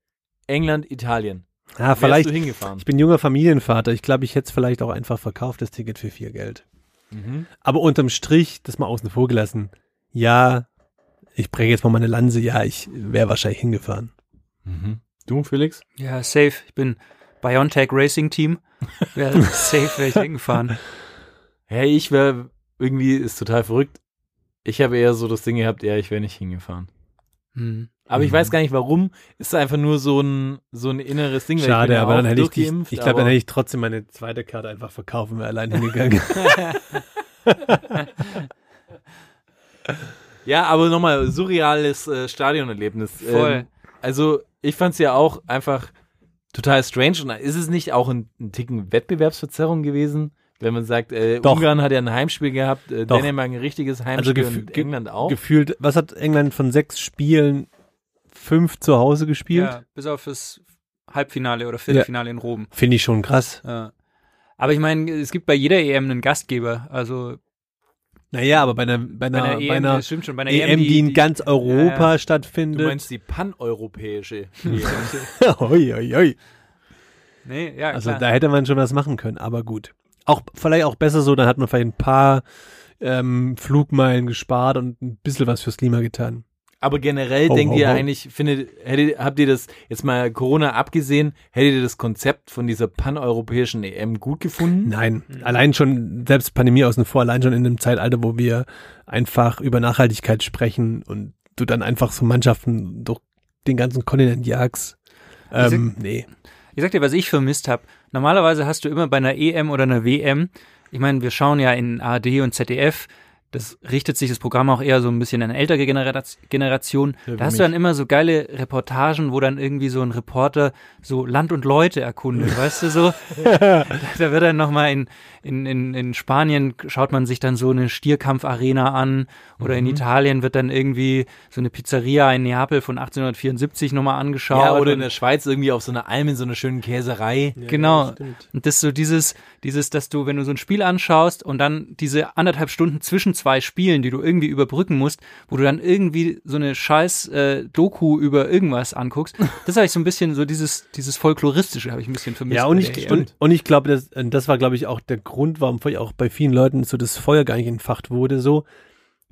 England, Italien. Ah, Wärst vielleicht. du hingefahren? Ich bin junger Familienvater. Ich glaube, ich hätte es vielleicht auch einfach verkauft, das Ticket für viel Geld. Mhm. Aber unterm Strich, das mal außen vor gelassen. Ja, ich breche jetzt mal meine Lanze. Ja, ich wäre wahrscheinlich hingefahren. Mhm. Du, Felix? Ja, safe. Ich bin Biontech Racing Team. Wär safe wäre ich hingefahren. Hey, ich wäre irgendwie, ist total verrückt. Ich habe eher so das Ding gehabt, ja, ich wäre nicht hingefahren. Hm. Aber ich weiß gar nicht warum. Ist einfach nur so ein, so ein inneres Ding. weil ich bin Schade, ja aber dann hätte ich die, durchgeimpft, ich glaube, dann hätte ich trotzdem meine zweite Karte einfach verkaufen, wäre allein hingegangen. Ja, aber nochmal, surreales äh, Stadionerlebnis. Voll. Ähm, also, ich fand's ja auch einfach total strange. Und ist es nicht auch ein, ein Ticken Wettbewerbsverzerrung gewesen? Wenn man sagt, äh. Ungarn hat ja ein Heimspiel gehabt, äh. Dänemark ein richtiges Also Heimspiel gefü- und England auch. Gefühlt, was hat England von sechs Spielen fünf zu Hause gespielt? Ja, bis auf das Halbfinale oder Viertelfinale in Rom. Finde ich schon krass. Ja. Aber ich meine, es gibt bei jeder EM einen Gastgeber. Also Naja, aber bei einer, bei bei einer, einer, bei EM, einer schon, bei einer EM, die, in ganz Europa Ja, ja. stattfindet. du meinst die paneuropäische. oi, oi, oi. Nee, ja, Also klar. da hätte man schon was machen können, aber gut. Auch vielleicht auch besser so, dann hat man vielleicht ein paar ähm, Flugmeilen gespart und ein bisschen was fürs Klima getan. Aber generell Ho, denkt ho, ihr ho. eigentlich, findet, hättet, habt ihr das, jetzt mal Corona abgesehen, hättet ihr das Konzept von dieser paneuropäischen EM gut gefunden? Nein, allein schon, selbst Pandemie außen vor, allein schon in einem Zeitalter, wo wir einfach über Nachhaltigkeit sprechen und du dann einfach so Mannschaften durch den ganzen Kontinent jagst. Ähm, nee. Ich sag dir, was ich vermisst habe. Normalerweise hast du immer bei einer EM oder einer WM, ich meine, wir schauen ja in ARD und ZDF, das richtet sich das Programm auch eher so ein bisschen an ältere Genera Generation. Ja, da hast du mich. dann immer so geile Reportagen, wo dann irgendwie so ein Reporter so Land und Leute erkundet, weißt du so? da, da wird dann nochmal in, in, in, in Spanien schaut man sich dann so eine Stierkampfarena an oder Mhm. in Italien wird dann irgendwie so eine Pizzeria in Neapel von 1874 nochmal angeschaut. Ja, oder in der Schweiz irgendwie auf so einer Alm in so einer schönen Käserei. Genau. Und das ist so dieses, dieses, dass du, wenn du so ein Spiel anschaust und dann diese anderthalb Stunden zwischen zwei Spielen, die du irgendwie überbrücken musst, wo du dann irgendwie so eine scheiß äh, Doku über irgendwas anguckst, das habe ich so ein bisschen, so dieses, dieses Folkloristische habe ich ein bisschen vermisst. Ja, und ich, und, und ich glaube, das, das war, glaube ich, auch der Grund, warum auch bei vielen Leuten so das Feuer gar nicht entfacht wurde. So,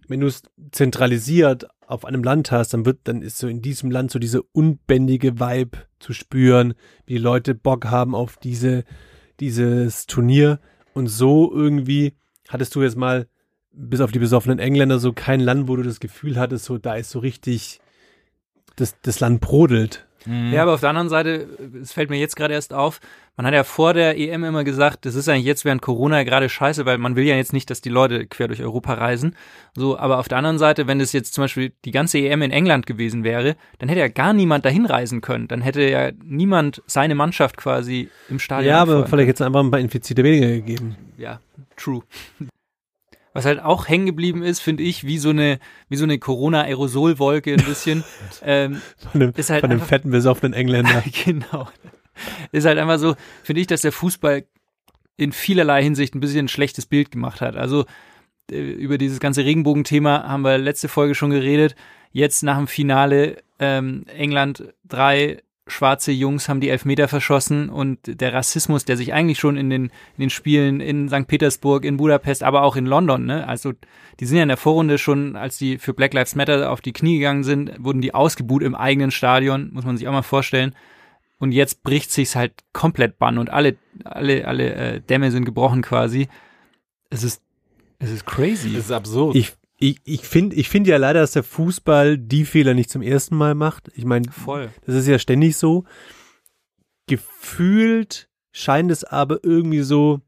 wenn du es zentralisiert auf einem Land hast, dann wird, dann ist so in diesem Land so diese unbändige Vibe zu spüren, wie die Leute Bock haben auf diese, dieses Turnier. Und so irgendwie hattest du jetzt mal, bis auf die besoffenen Engländer, so kein Land, wo du das Gefühl hattest, so da ist so richtig, das, das Land brodelt. Ja, aber auf der anderen Seite, es fällt mir jetzt gerade erst auf, man hat ja vor der EM immer gesagt, das ist eigentlich jetzt während Corona gerade scheiße, weil man will ja jetzt nicht, dass die Leute quer durch Europa reisen. So, aber auf der anderen Seite, wenn es jetzt zum Beispiel die ganze EM in England gewesen wäre, dann hätte ja gar niemand dahin reisen können. Dann hätte ja niemand seine Mannschaft quasi im Stadion. Ja, aber vielleicht jetzt einfach ein paar Infizierte weniger gegeben. ja, true. Was halt auch hängen geblieben ist, finde ich, wie so eine, wie so eine Corona-Aerosolwolke ein bisschen. ähm, Von dem, halt von dem einfach- fetten, besoffenen Engländer. genau. Ist halt einfach so, finde ich, dass der Fußball in vielerlei Hinsicht ein bisschen ein schlechtes Bild gemacht hat. Also äh, über dieses ganze Regenbogenthema haben wir letzte Folge schon geredet. Jetzt nach dem Finale ähm, England drei schwarze Jungs haben die Elfmeter verschossen und der Rassismus, der sich eigentlich schon in den, in den Spielen in St. Petersburg, in Budapest, aber auch in London, ne, also die sind ja in der Vorrunde schon, als die für Black Lives Matter auf die Knie gegangen sind, wurden die ausgebuht im eigenen Stadion, muss man sich auch mal vorstellen. Und jetzt bricht sich's halt komplett Bann und alle, alle, alle äh, Dämme sind gebrochen quasi. Es ist, es ist crazy. Das ist absurd. Ich, ich, ich finde ich finde ja leider, dass der Fußball die Fehler nicht zum ersten Mal macht. Ich meine, das ist ja ständig so. Gefühlt scheint es aber irgendwie so,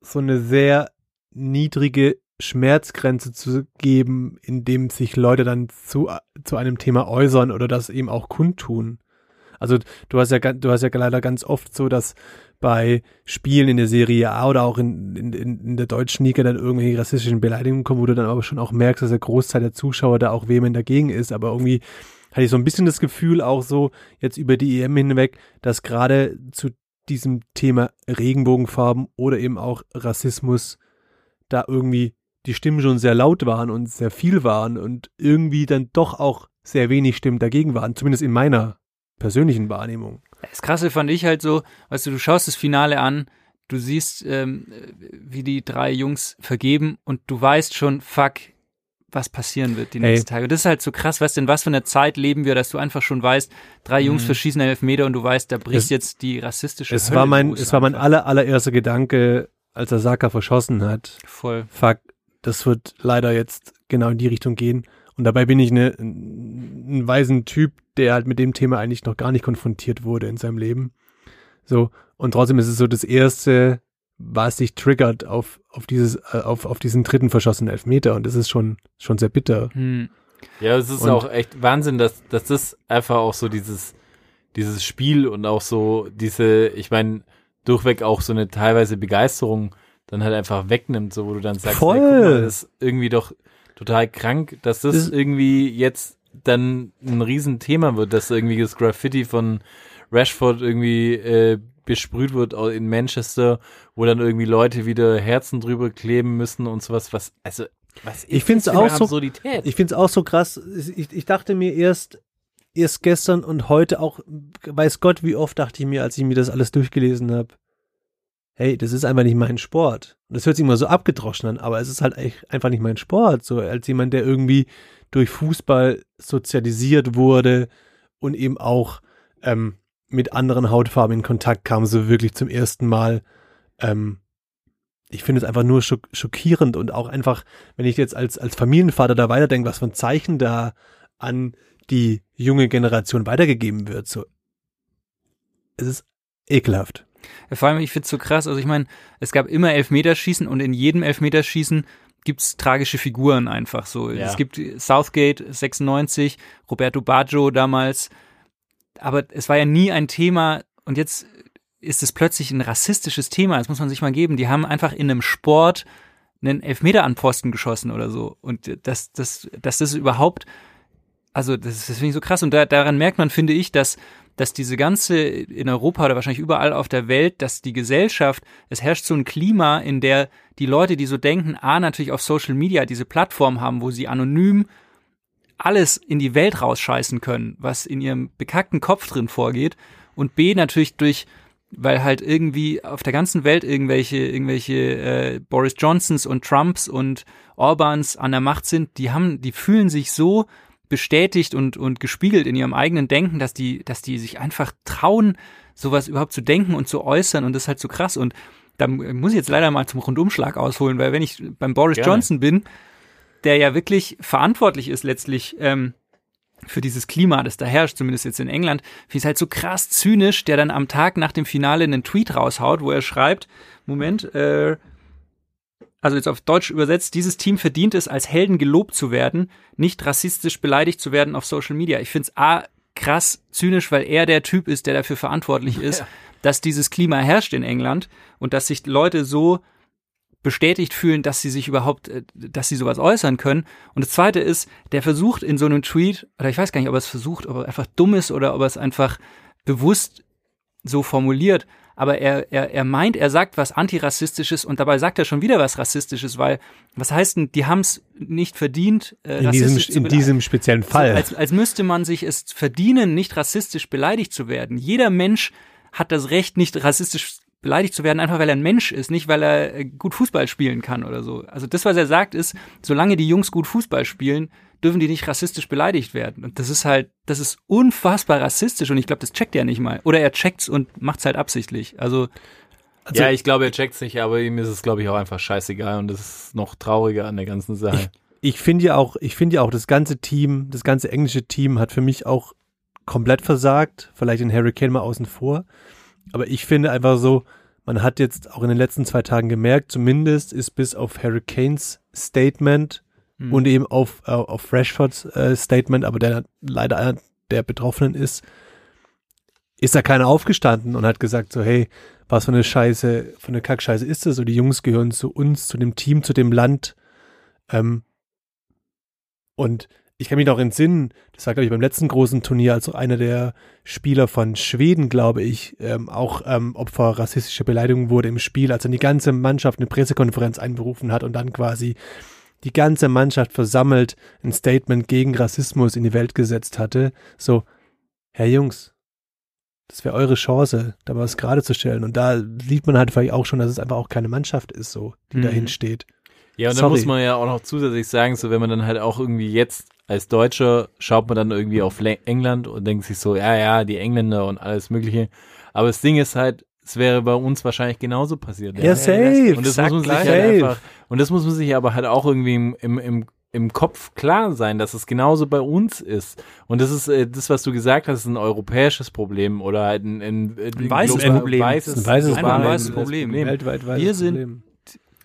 so eine sehr niedrige Schmerzgrenze zu geben, in dem sich Leute dann zu, zu einem Thema äußern oder das eben auch kundtun. Also du hast ja, du hast ja leider ganz oft so, dass bei Spielen in der Serie A oder auch in, in, in der deutschen Liga dann irgendwelche rassistischen Beleidigungen kommen, wo du dann aber schon auch merkst, dass der Großteil der Zuschauer da auch vehement dagegen ist. Aber irgendwie hatte ich so ein bisschen das Gefühl auch so jetzt über die EM hinweg, dass gerade zu diesem Thema Regenbogenfarben oder eben auch Rassismus da irgendwie die Stimmen schon sehr laut waren und sehr viel waren und irgendwie dann doch auch sehr wenig Stimmen dagegen waren, zumindest in meiner persönlichen Wahrnehmung. Das Krasse fand ich halt so, weißt du, du schaust das Finale an, du siehst, ähm, wie die drei Jungs vergeben und du weißt schon, fuck, was passieren wird die Ey. nächsten Tage. Das ist halt so krass, weißt du, in was für einer Zeit leben wir, dass du einfach schon weißt, drei Jungs verschießen einen Elfmeter und du weißt, da bricht Mhm. Es- jetzt die rassistische Es Hölle war mein, es war mein aller, allererster Gedanke, als er Saka verschossen hat. Voll. Fuck, das wird leider jetzt genau in die Richtung gehen. Und dabei bin ich eine, ein weisen Typ, der halt mit dem Thema eigentlich noch gar nicht konfrontiert wurde in seinem Leben. So, und trotzdem ist es so das erste, was sich triggert auf, auf dieses, äh, auf, auf diesen dritten verschossenen Elfmeter. Und das ist schon, schon sehr bitter. Hm. Ja, es ist Und- auch echt Wahnsinn, dass, dass das einfach auch so dieses, dieses Spiel und auch so diese, ich meine, durchweg auch so eine teilweise Begeisterung dann halt einfach wegnimmt, so wo du dann sagst, Voll. ey, guck mal, das ist irgendwie doch total krank, dass das Das- irgendwie jetzt dann ein Riesenthema wird, dass irgendwie das Graffiti von Rashford irgendwie äh, besprüht wird in Manchester, wo dann irgendwie Leute wieder Herzen drüber kleben müssen und sowas, was, also, was ist Ich find's auch so-? Ich finde es auch so krass. Ich, ich dachte mir erst, erst gestern und heute auch, weiß Gott, wie oft dachte ich mir, als ich mir das alles durchgelesen habe, hey, das ist einfach nicht mein Sport. Und das hört sich immer so abgedroschen an, aber es ist halt einfach nicht mein Sport. So als jemand, der irgendwie durch Fußball sozialisiert wurde und eben auch ähm, mit anderen Hautfarben in Kontakt kam, so wirklich zum ersten Mal. Ähm, ich finde es einfach nur schock schockierend und auch einfach, wenn ich jetzt als, als Familienvater da weiterdenke, was für ein Zeichen da an die junge Generation weitergegeben wird. So, es ist ekelhaft. Vor allem, ich find's so krass, also ich meine, es gab immer Elfmeterschießen und in jedem Elfmeterschießen gibt's tragische Figuren einfach so. Ja. Es gibt Southgate 96, Roberto Baggio damals, aber es war ja nie ein Thema und jetzt ist es plötzlich ein rassistisches Thema, das muss man sich mal geben. Die haben einfach in einem Sport einen Elfmeter an Pfosten geschossen oder so und das, das, dass das überhaupt also das, finde ich so krass. Und da, daran merkt man, finde ich, dass dass diese ganze in Europa oder wahrscheinlich überall auf der Welt, dass die Gesellschaft, es herrscht so ein Klima, in der die Leute, die so denken, a natürlich auf Social Media diese Plattform haben, wo sie anonym alles in die Welt rausscheißen können, was in ihrem bekackten Kopf drin vorgeht. Und b natürlich durch weil halt irgendwie auf der ganzen Welt irgendwelche irgendwelche äh, Boris Johnsons und Trumps und Orbans an der Macht sind, die haben, die fühlen sich so bestätigt und und gespiegelt in ihrem eigenen Denken, dass die dass die sich einfach trauen, sowas überhaupt zu denken und zu äußern und das ist halt so krass und da muss ich jetzt leider mal zum Rundumschlag ausholen, weil wenn ich beim Boris Gerne. Johnson bin, der ja wirklich verantwortlich ist letztlich ähm, für dieses Klima, das da herrscht, zumindest jetzt in England, finde ich es halt so krass zynisch, der dann am Tag nach dem Finale einen Tweet raushaut, wo er schreibt, Moment, äh, also jetzt auf Deutsch übersetzt, dieses Team verdient es, als Helden gelobt zu werden, nicht rassistisch beleidigt zu werden auf Social Media. Ich finde es A, krass zynisch, weil er der Typ ist, der dafür verantwortlich ist, dass dieses Klima herrscht in England und dass sich Leute so bestätigt fühlen, dass sie sich überhaupt, äh, dass sie sowas äußern können. Und das zweite ist, der versucht in so einem Tweet, oder ich weiß gar nicht, ob er es versucht, ob er einfach dumm ist oder ob er es einfach bewusst so formuliert, aber er, er, er meint, er sagt was Antirassistisches und dabei sagt er schon wieder was Rassistisches, weil, was heißt denn, die haben es nicht verdient, äh, In diesem, in diesem speziellen Fall. als, als müsste man sich es verdienen, nicht rassistisch beleidigt zu werden. Jeder Mensch hat das Recht, nicht rassistisch beleidigt zu werden, einfach weil er ein Mensch ist, nicht weil er äh, gut Fußball spielen kann oder so. Also das, was er sagt, ist, solange die Jungs gut Fußball spielen, dürfen die nicht rassistisch beleidigt werden. Und das ist halt, das ist unfassbar rassistisch und ich glaube, das checkt er nicht mal. Oder er checkt's und macht's halt absichtlich. Also Also- ja, ich glaube, er checkt's nicht, aber ihm ist es, glaube ich, auch einfach scheißegal und das ist noch trauriger an der ganzen Sache. ich finde ja auch, ich finde ja auch, das ganze Team, das ganze englische Team hat für mich auch komplett versagt. Vielleicht den Harry Kane mal außen vor. Aber ich finde einfach so, man hat jetzt auch in den letzten zwei Tagen gemerkt, zumindest ist bis auf Harry Kanes Statement hm. und eben auf, äh, auf Rashfords äh, Statement, aber der leider einer der Betroffenen ist, ist da keiner aufgestanden und hat gesagt so, hey, was für eine Scheiße, für eine Kackscheiße ist das? So, die Jungs gehören zu uns, zu dem Team, zu dem Land. Ähm, und ich kann mich noch entsinnen, das war, glaube ich, beim letzten großen Turnier, als auch einer der Spieler von Schweden, glaube ich, ähm, auch ähm, Opfer rassistischer Beleidigung wurde im Spiel, als dann die ganze Mannschaft eine Pressekonferenz einberufen hat und dann quasi die ganze Mannschaft versammelt ein Statement gegen Rassismus in die Welt gesetzt hatte. So, Herr Jungs, das wäre eure Chance, da was gerade zu stellen. Und da sieht man halt vielleicht auch schon, dass es einfach auch keine Mannschaft ist, so, die Mhm. dahin steht. Ja, und Sorry. muss man ja auch noch zusätzlich sagen, so wenn man dann halt auch irgendwie jetzt als Deutscher schaut man dann irgendwie auf England und denkt sich so, ja, ja, die Engländer und alles Mögliche. Aber das Ding ist halt, es wäre bei uns wahrscheinlich genauso passiert. Ja, safe. Und das muss man sich halt einfach, und das muss man sich aber halt auch irgendwie im, im, im, im Kopf klar sein, dass es genauso bei uns ist. Und das ist äh, das, was du gesagt hast, ist ein europäisches Problem oder halt ein, ein, ein, weißes global- Problem. Weißes, Ein weißes Problem. weißes Problem. Weltweit weiß Wir das sind- Problem.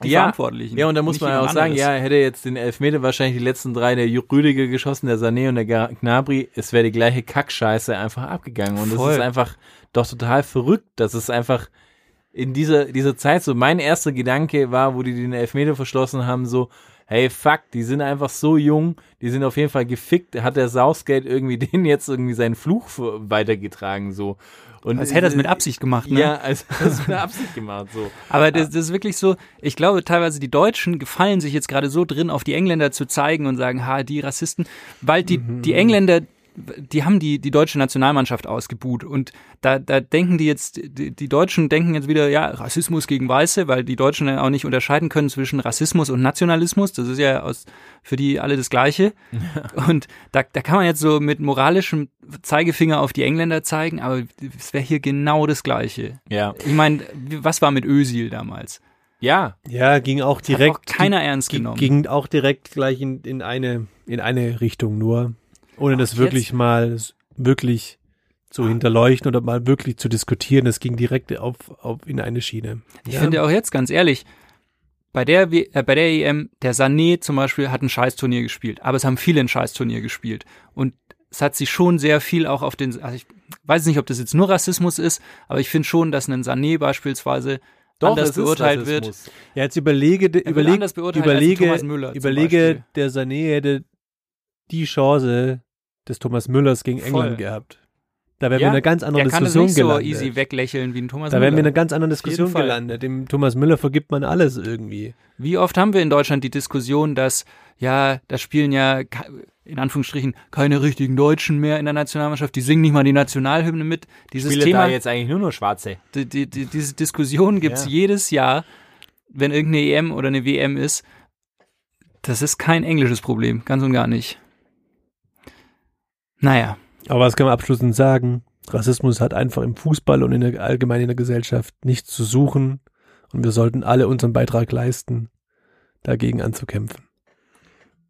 Die Ja. Verantwortlichen. Ja, und da muss Nicht man ja auch sagen, anderes. ja, hätte jetzt den Elfmeter wahrscheinlich die letzten drei, der Rüdiger geschossen, der Sané und der Gnabry, es wäre die gleiche Kackscheiße einfach abgegangen. Und Voll. ist einfach doch total verrückt, dass es einfach in dieser, dieser Zeit so, mein erster Gedanke war, wo die den Elfmeter verschlossen haben, so, hey, fuck, die sind einfach so jung, die sind auf jeden Fall gefickt, hat der Southgate irgendwie denen jetzt irgendwie seinen Fluch weitergetragen, so. Und Als hätte er es mit Absicht gemacht, ne? Ja, als hätte er es mit Absicht gemacht, so. Aber das, das ist wirklich so, ich glaube teilweise die Deutschen gefallen sich jetzt gerade so drin, auf die Engländer zu zeigen und sagen, ha, die Rassisten, weil die, die Engländer, die haben die, die deutsche Nationalmannschaft ausgebuht und da, da denken die jetzt, die, die Deutschen denken jetzt wieder, ja, Rassismus gegen Weiße, weil die Deutschen dann auch nicht unterscheiden können zwischen Rassismus und Nationalismus, das ist ja aus, für die alle das Gleiche und da, da kann man jetzt so mit moralischem Zeigefinger auf die Engländer zeigen, aber es wäre hier genau das Gleiche. Ja. Ich meine, was war mit Ösil damals? Ja, Ja, ging auch Hat direkt. auch keiner ernst ging, genommen. ging auch direkt gleich in, in eine in eine Richtung nur, ohne das jetzt? wirklich mal s- wirklich zu hinterleuchten oder mal wirklich zu diskutieren. Das ging direkt auf, auf in eine Schiene. ich finde auch jetzt ganz ehrlich, bei der, W- äh, bei der EM, der Sané zum Beispiel hat ein Scheißturnier gespielt, aber es haben viele ein Scheißturnier gespielt. Und es hat sich schon sehr viel auch auf den, also ich weiß nicht, ob das jetzt nur Rassismus ist, aber ich finde schon, dass ein Sané beispielsweise anders es ist beurteilt wird. Rassismus. Ja, jetzt überlege, wird überlege, anders überlege, überlege, der Sané hätte die Chance des Thomas Müllers gegen Voll. England gehabt. Da wären Ja, wir in einer ganz anderen Der kann das Diskussion nicht so gelandet. easy weglächeln wie ein Thomas da wären wir in Müller. einer ganz anderen Diskussion gelandet. Dem Thomas Müller vergibt man alles irgendwie. Wie oft haben wir in Deutschland die Diskussion, dass, ja, da spielen ja, in Anführungsstrichen, keine richtigen Deutschen mehr in der Nationalmannschaft, die singen nicht mal die Nationalhymne mit. Dieses Spiele Thema, da jetzt eigentlich nur noch Schwarze. die, die, die, diese Diskussion gibt's Ja. jedes Jahr, wenn irgendeine EM oder eine WM ist. Das ist kein englisches Problem, ganz und gar nicht. Naja, Aber was kann man abschließend sagen? Rassismus hat einfach im Fußball und in der allgemein in der Gesellschaft nichts zu suchen und wir sollten alle unseren Beitrag leisten, dagegen anzukämpfen.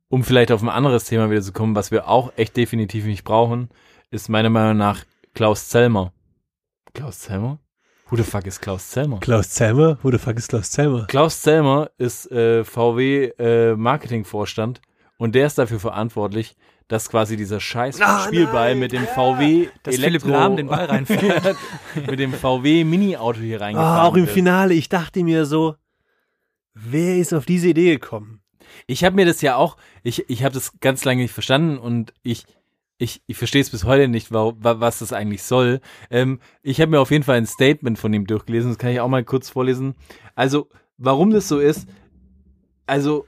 Um vielleicht auf ein anderes Thema wieder zu kommen, was wir auch echt definitiv nicht brauchen, ist meiner Meinung nach Klaus Zellmer. Klaus Zellmer? Who the fuck ist Klaus Zellmer? Klaus Zelmer? Wo the fuck ist Klaus Zelmer? Klaus Zellmer ist äh, VW äh, Marketingvorstand und der ist dafür verantwortlich, dass quasi dieser scheiß Ah, Spielball nein, mit dem VW dass Elektro Philipp Lahm den Ball reinfährt. mit dem VW Mini Auto hier reingefahren Ah, auch im wird. Finale, ich dachte mir so, wer ist auf diese Idee gekommen? Ich habe mir das ja auch, ich, ich habe das ganz lange nicht verstanden und ich, ich, ich verstehe es bis heute nicht, wa, wa, was das eigentlich soll. Ähm, ich habe mir auf jeden Fall ein Statement von ihm durchgelesen, das kann ich auch mal kurz vorlesen. Also, warum das so ist, also,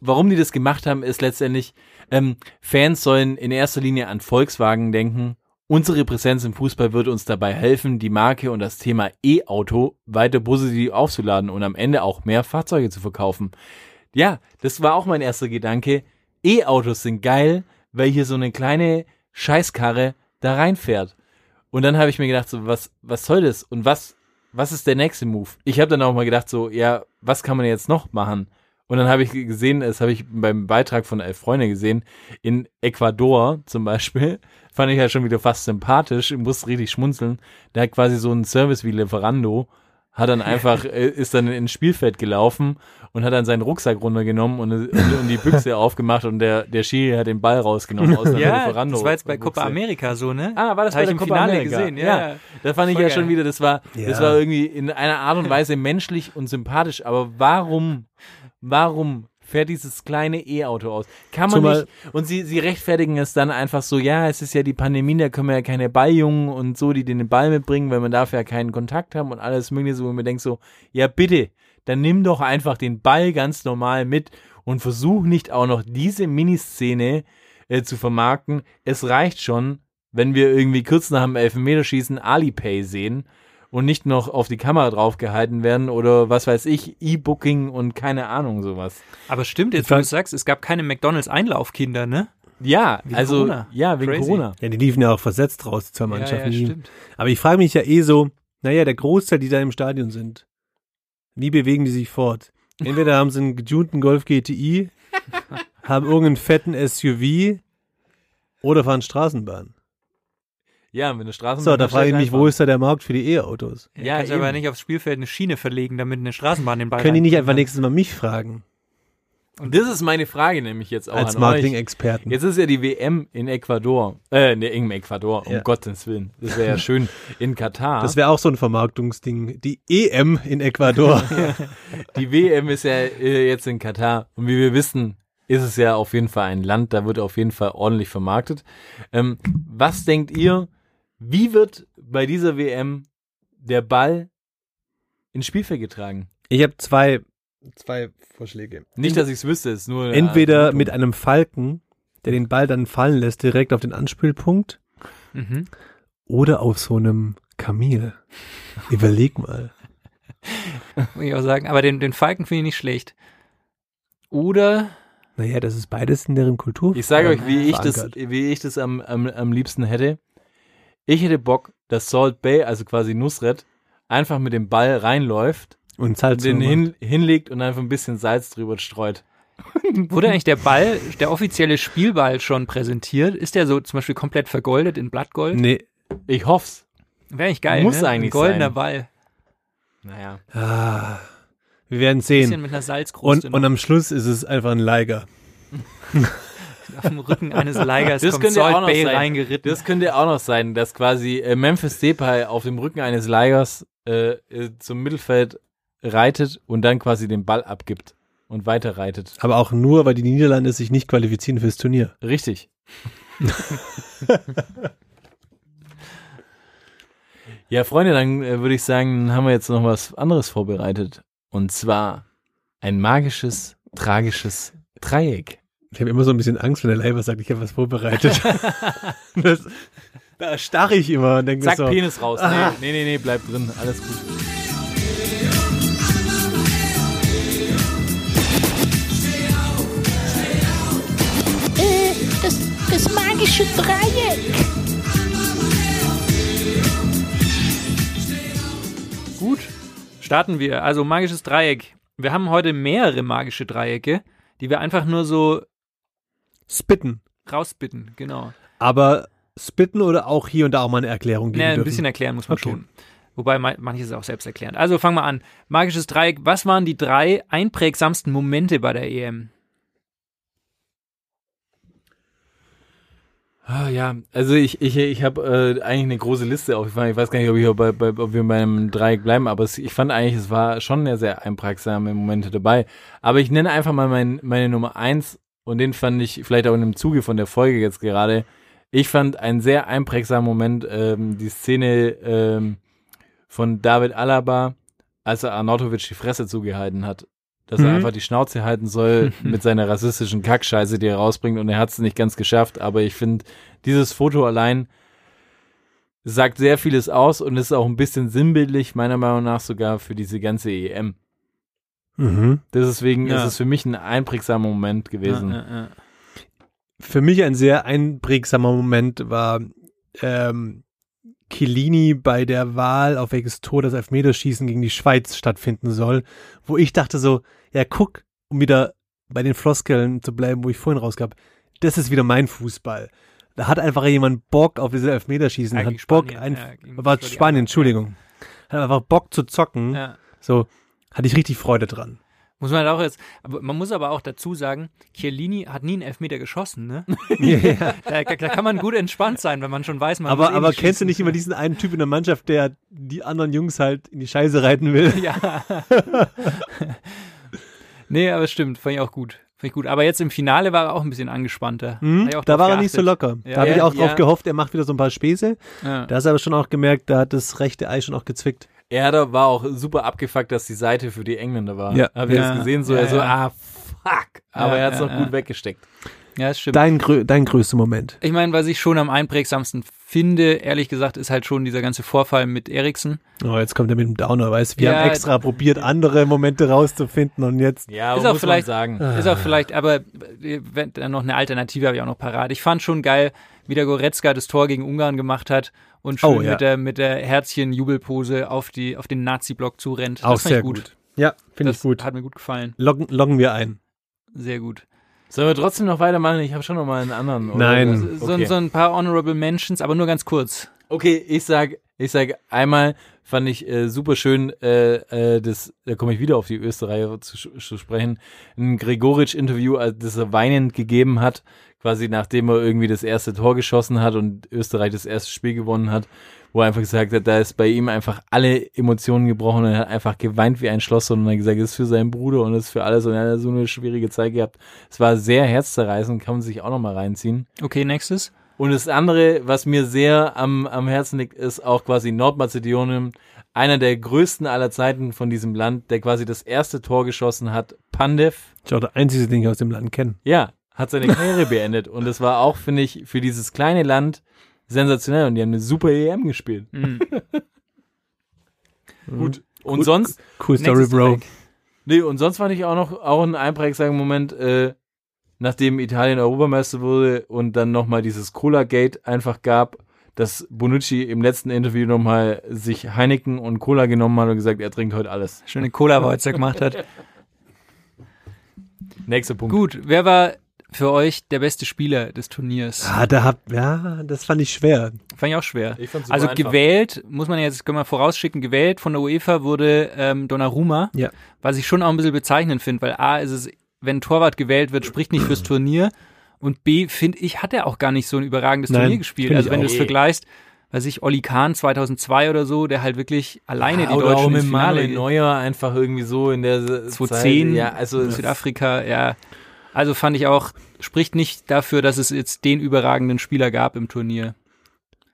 warum die das gemacht haben, ist letztendlich, ähm, Fans sollen in erster Linie an Volkswagen denken. Unsere Präsenz im Fußball wird uns dabei helfen, die Marke und das Thema E-Auto weiter positiv aufzuladen und am Ende auch mehr Fahrzeuge zu verkaufen. Ja, das war auch mein erster Gedanke. E-Autos sind geil, weil hier so eine kleine Scheißkarre da reinfährt. Und dann habe ich mir gedacht, so, was, was soll das? Und was, was ist der nächste Move? Ich habe dann auch mal gedacht, so, ja, was kann man jetzt noch machen? Und dann habe ich gesehen, das habe ich beim Beitrag von Elf Freunde gesehen, in Ecuador zum Beispiel, fand ich ja schon wieder fast sympathisch, ich musste richtig schmunzeln. Der hat quasi so einen Service wie Lieferando, hat dann einfach, äh, ist dann ins Spielfeld gelaufen und hat dann seinen Rucksack runtergenommen und, und, und die Büchse aufgemacht und der, der Schiri hat den Ball rausgenommen aus der Ja, Lieferando- das war jetzt bei Copa. America so, ne? Ah, war das Hab bei ich der im Copa Finale America? gesehen, ja. Da fand ich ja geil. schon wieder, das war, das Ja. war irgendwie in einer Art und Weise menschlich und sympathisch, aber warum, warum fährt dieses kleine E-Auto aus? Kann man Zumal- nicht, und sie, sie rechtfertigen es dann einfach so, ja, es ist ja die Pandemie, da können wir ja keine Balljungen und so, die den Ball mitbringen, weil man darf ja keinen Kontakt haben und alles mögliche, so, wo man denkt so, ja bitte, dann nimm doch einfach den Ball ganz normal mit und versuch nicht auch noch diese Miniszene äh, zu vermarkten. Es reicht schon, wenn wir irgendwie kurz nach dem Elfmeterschießen Alipay sehen und nicht noch auf die Kamera draufgehalten werden oder was weiß ich, E-Booking und keine Ahnung sowas. Aber stimmt, jetzt, wo du sagst, es gab keine McDonalds-Einlaufkinder, ne? Ja, Wegen also Corona. ja, wegen Crazy. Corona. Ja, die liefen ja auch versetzt raus, die zwei Ja, Mannschaften. ja, stimmt. Aber ich frage mich ja eh so, naja, der Großteil, die da im Stadion sind, wie bewegen die sich fort? Entweder haben sie einen getunten Golf GTI, haben irgendeinen fetten SUV oder fahren Straßenbahn. Ja, wenn eine Straßenbahn So, da frage ich mich, reinfahren. wo ist da der Markt für die E-Autos? Ja, Ja, kannst aber eben. nicht aufs Spielfeld eine Schiene verlegen, damit eine Straßenbahn den Ball Können die nicht einfach kann. nächstes Mal mich fragen? Und das ist meine Frage nämlich jetzt auch als an euch. Marketing-Experten. Jetzt ist ja die WM in Ecuador, äh, ne, im Ecuador, um Ja. Gottes Willen. Das wäre ja schön in Katar. Das wäre auch so ein Vermarktungsding. Die EM in Ecuador. Die WM ist ja äh, jetzt in Katar und wie wir wissen, ist es ja auf jeden Fall ein Land, da wird auf jeden Fall ordentlich vermarktet. Ähm, was denkt ihr, wie wird bei dieser WM der Ball ins Spielfeld getragen? Ich habe zwei, zwei Vorschläge. Nicht, dass ich es wüsste, ist nur Entweder mit einem Falken, der den Ball dann fallen lässt, direkt auf den Anspielpunkt, Mhm. oder auf so einem Kamel. Überleg mal. Muss ich auch sagen. Aber den, den Falken finde ich nicht schlecht. Oder, Naja, das ist beides in deren Kultur. Ich sage euch, wie ich das, wie ich das am, am, am liebsten hätte. Ich hätte Bock, dass Salt Bay, also quasi Nusret, einfach mit dem Ball reinläuft, Und Salz den hin, hinlegt und einfach ein bisschen Salz drüber streut. wurde eigentlich der Ball, der offizielle Spielball schon präsentiert? Ist der so zum Beispiel komplett vergoldet in Blattgold? Nee. Ich hoff's. Wäre eigentlich geil, Muss ne? eigentlich Ein goldener sein. Ball. Naja. Ah, wir werden Bisschen sehen. mit einer Und, Salzkruste und am Schluss ist es einfach ein Leiger. auf dem Rücken eines Leigers Das kommt könnte Salt auch noch Bay sein. reingeritten. Das könnte auch noch sein, dass quasi äh, Memphis Depay auf dem Rücken eines Leihers äh, äh, zum Mittelfeld reitet und dann quasi den Ball abgibt und weiter reitet. Aber auch nur, weil die Niederlande sich nicht qualifizieren fürs Turnier. Richtig. ja, Freunde, dann äh, würde ich sagen, haben wir jetzt noch was anderes vorbereitet. Und zwar ein magisches, tragisches Dreieck. Ich habe immer so ein bisschen Angst, wenn der Leiber sagt, ich habe was vorbereitet. das, da starre ich immer und denke mir Zack, so, Penis raus. Nee, nee, nee, nee, bleib drin. Alles gut. Äh, das, das magische Dreieck. Gut, starten wir. Also magisches Dreieck. Wir haben heute mehrere magische Dreiecke, die wir einfach nur so spitten. rausbitten. Genau. Aber spitten oder auch hier und da auch mal eine Erklärung geben Ne, ein dürfen? bisschen erklären muss man Okay. schon. Wobei man- manches ist auch selbst erklärend. Also fangen wir an. Magisches Dreieck. Was waren die drei einprägsamsten Momente bei der EM? Ah, ja, also ich, ich, ich habe äh, eigentlich eine große Liste auf. Ich weiß gar nicht, ob, ich bei, bei, ob wir beim Dreieck bleiben, aber es, ich fand eigentlich, es war schon eine sehr einprägsame Momente dabei. Aber ich nenne einfach mal mein, meine Nummer eins und den fand ich vielleicht auch in dem Zuge von der Folge jetzt gerade. Ich fand einen sehr einprägsamen Moment ähm, die Szene ähm, von David Alaba, als er Arnautovic die Fresse zugehalten hat. Dass er Mhm. einfach die Schnauze halten soll mit seiner rassistischen Kackscheiße, die er rausbringt und er hat es nicht ganz geschafft. Aber ich finde, dieses Foto allein sagt sehr vieles aus und ist auch ein bisschen sinnbildlich, meiner Meinung nach sogar für diese ganze EM. Mhm. Deswegen Ja. ist es für mich ein einprägsamer Moment gewesen. Ja, ja, ja. Für mich ein sehr einprägsamer Moment war ähm, Chiellini bei der Wahl, auf welches Tor das Elfmeterschießen gegen die Schweiz stattfinden soll, wo ich dachte so, ja guck, um wieder bei den Floskeln zu bleiben, wo ich vorhin rausgab, das ist wieder mein Fußball. Da hat einfach jemand Bock auf diese Elfmeterschießen, Ja, hat Bock, Spanien, ein, ja, war Spanien, Entschuldigung, hat einfach Bock zu zocken. Ja. So, hatte ich richtig Freude dran. Muss man halt auch jetzt, aber man muss aber auch dazu sagen, Chiellini hat nie einen Elfmeter geschossen, ne? Ja. Da, da kann man gut entspannt sein, wenn man schon weiß, man aber eh aber kennst du nicht immer diesen einen Typ in der Mannschaft, der die anderen Jungs halt in die Scheiße reiten will? Ja. nee, aber stimmt, fand ich auch gut. Fand ich gut. Aber jetzt im Finale war er auch ein bisschen angespannter. Hm? Da drauf war er nicht so geachtet. locker. Ja. da habe ich Ja, auch drauf ja. gehofft, er macht wieder so ein paar Späße. Da hast du aber schon auch gemerkt, da hat das rechte Ei schon auch gezwickt. Er hat- war auch super abgefuckt, dass die Seite für die Engländer war. Ja. Hab ich Ja. das gesehen? So, Ja, er so, ja. ah, fuck. Aber Ja, er hat es ja, noch ja. gut weggesteckt. ja, das stimmt. Dein, grö dein größter Moment. Ich meine, was ich schon am einprägsamsten finde, ehrlich gesagt, ist halt schon dieser ganze Vorfall mit Eriksen. Oh, jetzt kommt er mit dem Downer, weißt? Wir Ja, haben extra probiert, andere Momente rauszufinden und jetzt. Ja, Ist muss auch man vielleicht- sagen. Ist auch vielleicht, aber äh, wenn, dann noch eine Alternative habe ich auch noch parat. Ich fand schon geil, wie der Goretzka das Tor gegen Ungarn gemacht hat und schön Oh, ja. mit der, mit der Herzchen-Jubelpose auf, die, auf den Nazi-Block zurennt. Auch das fand sehr ich gut. gut. Ja, finde ich Das gut. Hat mir gut gefallen. Loggen, loggen wir ein. Sehr gut. Sollen wir trotzdem noch weitermachen? Ich habe schon noch mal einen anderen. oder? Nein. So, Okay. so ein paar Honorable Mentions, aber nur ganz kurz. Okay, ich sag, ich sag einmal fand ich äh, super schön, äh, äh, das, da komme ich wieder auf die Österreicher zu, zu sprechen, ein Gregoritsch-Interview, äh, das er weinend gegeben hat, quasi nachdem er irgendwie das erste Tor geschossen hat und Österreich das erste Spiel gewonnen hat, wo er einfach gesagt hat, da ist bei ihm einfach alle Emotionen gebrochen und er hat einfach geweint wie ein Schloss und hat gesagt, das ist für seinen Bruder und das ist für alles und er hat so eine schwierige Zeit gehabt. Es war sehr herzzerreißend, kann man sich auch noch mal reinziehen. Okay, nächstes. Und das andere, was mir sehr am, am Herzen liegt, ist auch quasi Nordmazedonien, einer der größten aller Zeiten von diesem Land, der quasi das erste Tor geschossen hat, Pandev. Ich auch der einzige, den ich aus dem Land kenne. Ja, hat seine Karriere beendet. Und das war auch, finde ich, für dieses kleine Land sensationell. Und die haben eine super EM gespielt. Mhm. Gut. Und sonst, Cool Story, Bro. Topic. nee, und sonst fand ich auch noch, auch einen einprägsamen Moment, äh, nachdem Italien Europameister wurde und dann nochmal dieses Cola-Gate einfach gab, dass Bonucci im letzten Interview nochmal sich Heineken und Cola genommen hat und gesagt, er trinkt heute alles. Schöne Cola-Wolzer gemacht hat. Nächster Punkt. Gut, wer war für euch der beste Spieler des Turniers? Ah, da hab, ja, das fand ich schwer. Fand ich auch schwer. Ich Also einfach. gewählt, muss man jetzt, können wir vorausschicken, gewählt von der UEFA wurde ähm, Donnarumma, Ja. was ich schon auch ein bisschen bezeichnend finde, weil A ist es, wenn ein Torwart gewählt wird, spricht nicht fürs Turnier und B, finde ich, hat er auch gar nicht so ein überragendes Nein, Turnier gespielt. Also wenn du es vergleichst, weiß ich, Olli Kahn 2002 oder so, der halt wirklich alleine die Oder auch Deutschen mit ins Manuel Finale Neuer einfach irgendwie so in der 2010, Zeit. Ja, also Südafrika, ja. Also fand ich auch, spricht nicht dafür, dass es jetzt den überragenden Spieler gab im Turnier.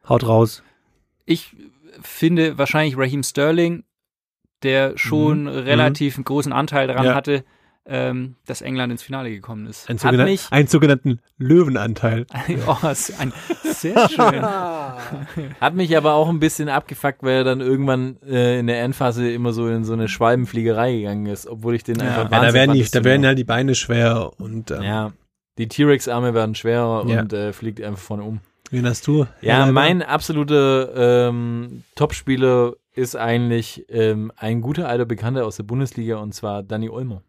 Haut raus. Ich finde wahrscheinlich Raheem Sterling, der schon relativ einen großen Anteil daran Mhm. Ja. hatte, ähm, dass England ins Finale gekommen ist. Ein Hat sogenan- mich- einen sogenannten Löwenanteil. oh, ein, sehr schön. Hat mich aber auch ein bisschen abgefuckt, weil er dann irgendwann äh, in der Endphase immer so in so eine Schwalbenfliegerei gegangen ist, obwohl ich den Ja. einfach Ja, da werden, die, da werden halt die Beine schwer und ähm, Ja, die T-Rex-Arme werden schwerer Ja. und äh, fliegt einfach vorne um. wen hast du? Ja, Herr mein absoluter ähm, Topspieler ist eigentlich ähm, ein guter alter Bekannter aus der Bundesliga und zwar Danny Olmo.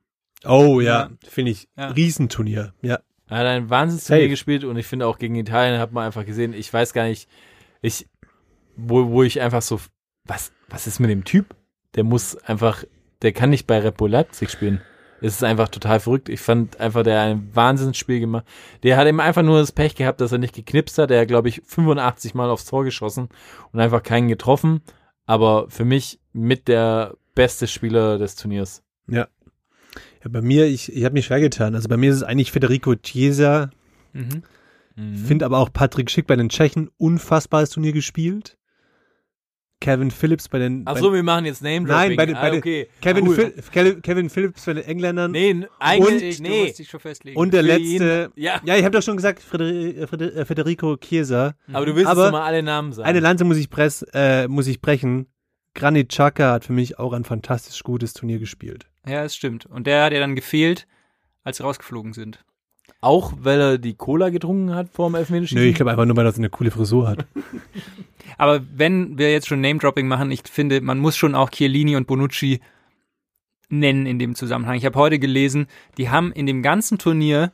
Oh ja, finde ich. Ja. Riesenturnier. Ja. Er hat ein Wahnsinnsturnier Safe. gespielt und ich finde auch gegen Italien hat man einfach gesehen, ich weiß gar nicht, ich, wo, wo ich einfach so, was, was ist mit dem Typ? Der muss einfach, der kann nicht bei Red Bull Leipzig spielen. Es ist einfach total verrückt. Ich fand einfach, der hat ein Wahnsinnsspiel gemacht. Der hat eben einfach nur das Pech gehabt, dass er nicht geknipst hat. Er hat, glaube ich, 85 Mal aufs Tor geschossen und einfach keinen getroffen. Aber für mich mit der beste Spieler des Turniers. Ja, bei mir, ich, ich habe mich schwer getan. Also bei mir ist es eigentlich Federico Chiesa. Mhm. Finde aber auch Patrick Schick bei den Tschechen unfassbares Turnier gespielt. Kevin Phillips bei den. Ach bei, so, wir machen jetzt Name Nein, bei den, ah, bei den okay. Kevin, Cool. Phil, Kevin, Phillips bei den Engländern. Nee, eigentlich, Du nee. musst dich schon festlegen. und der für letzte. ihn- ja. Ja, ich habe doch schon gesagt, äh, Freder- äh, Federico Chiesa. Aber du willst Aber mal alle Namen sagen. Eine Lanze muss ich, press, äh, muss ich brechen. Granit Xhaka hat für mich auch ein fantastisch gutes Turnier gespielt. Ja, das stimmt. Und der hat ja dann gefehlt, als sie rausgeflogen sind. Auch weil er die Cola getrunken hat vor dem Elfmeterschießen? Nö, ich glaube einfach nur, weil er so eine coole Frisur hat. Aber wenn wir jetzt schon Name-Dropping machen, ich finde, man muss schon auch Chiellini und Bonucci nennen in dem Zusammenhang. Ich habe heute gelesen, die haben in dem ganzen Turnier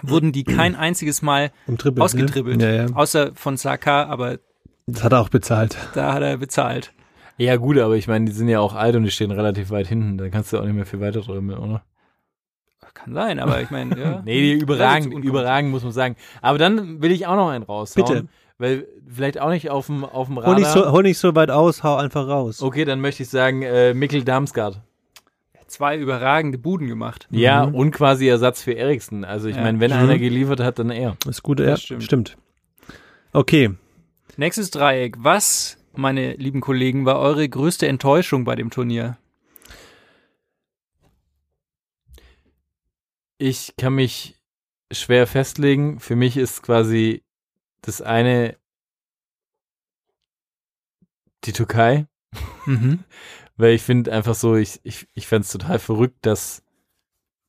wurden die kein einziges Mal Um ausgetribbelt. Ne? Ja, ja. Außer von Saka, aber Das hat er auch bezahlt. da hat er bezahlt. Ja, gut, aber ich meine, die sind ja auch alt und die stehen relativ weit hinten. Da kannst du auch nicht mehr viel weiter drüber, oder? Kann sein, aber ich meine, ja. Nee, die überragen, Relativ überragen, muss man sagen. Aber dann will ich auch noch einen raushauen. Bitte. Weil vielleicht auch nicht auf dem, auf dem Hol nicht, Radar. so, hol nicht so weit aus, hau einfach raus. Okay, dann möchte ich sagen, äh, Mikkel Damsgaard. Zwei überragende Buden gemacht. Ja, und quasi Ersatz für Eriksen. Also ich Ja. meine, wenn Mhm. einer geliefert hat, dann er. Ist gut, ja, Das stimmt. stimmt. Okay, Nächstes Dreieck. Was, meine lieben Kollegen, war eure größte Enttäuschung bei dem Turnier? Ich kann mich schwer festlegen. Für mich ist quasi das eine die Türkei. Mhm. Weil ich finde einfach so, ich, ich, ich fände es total verrückt, dass,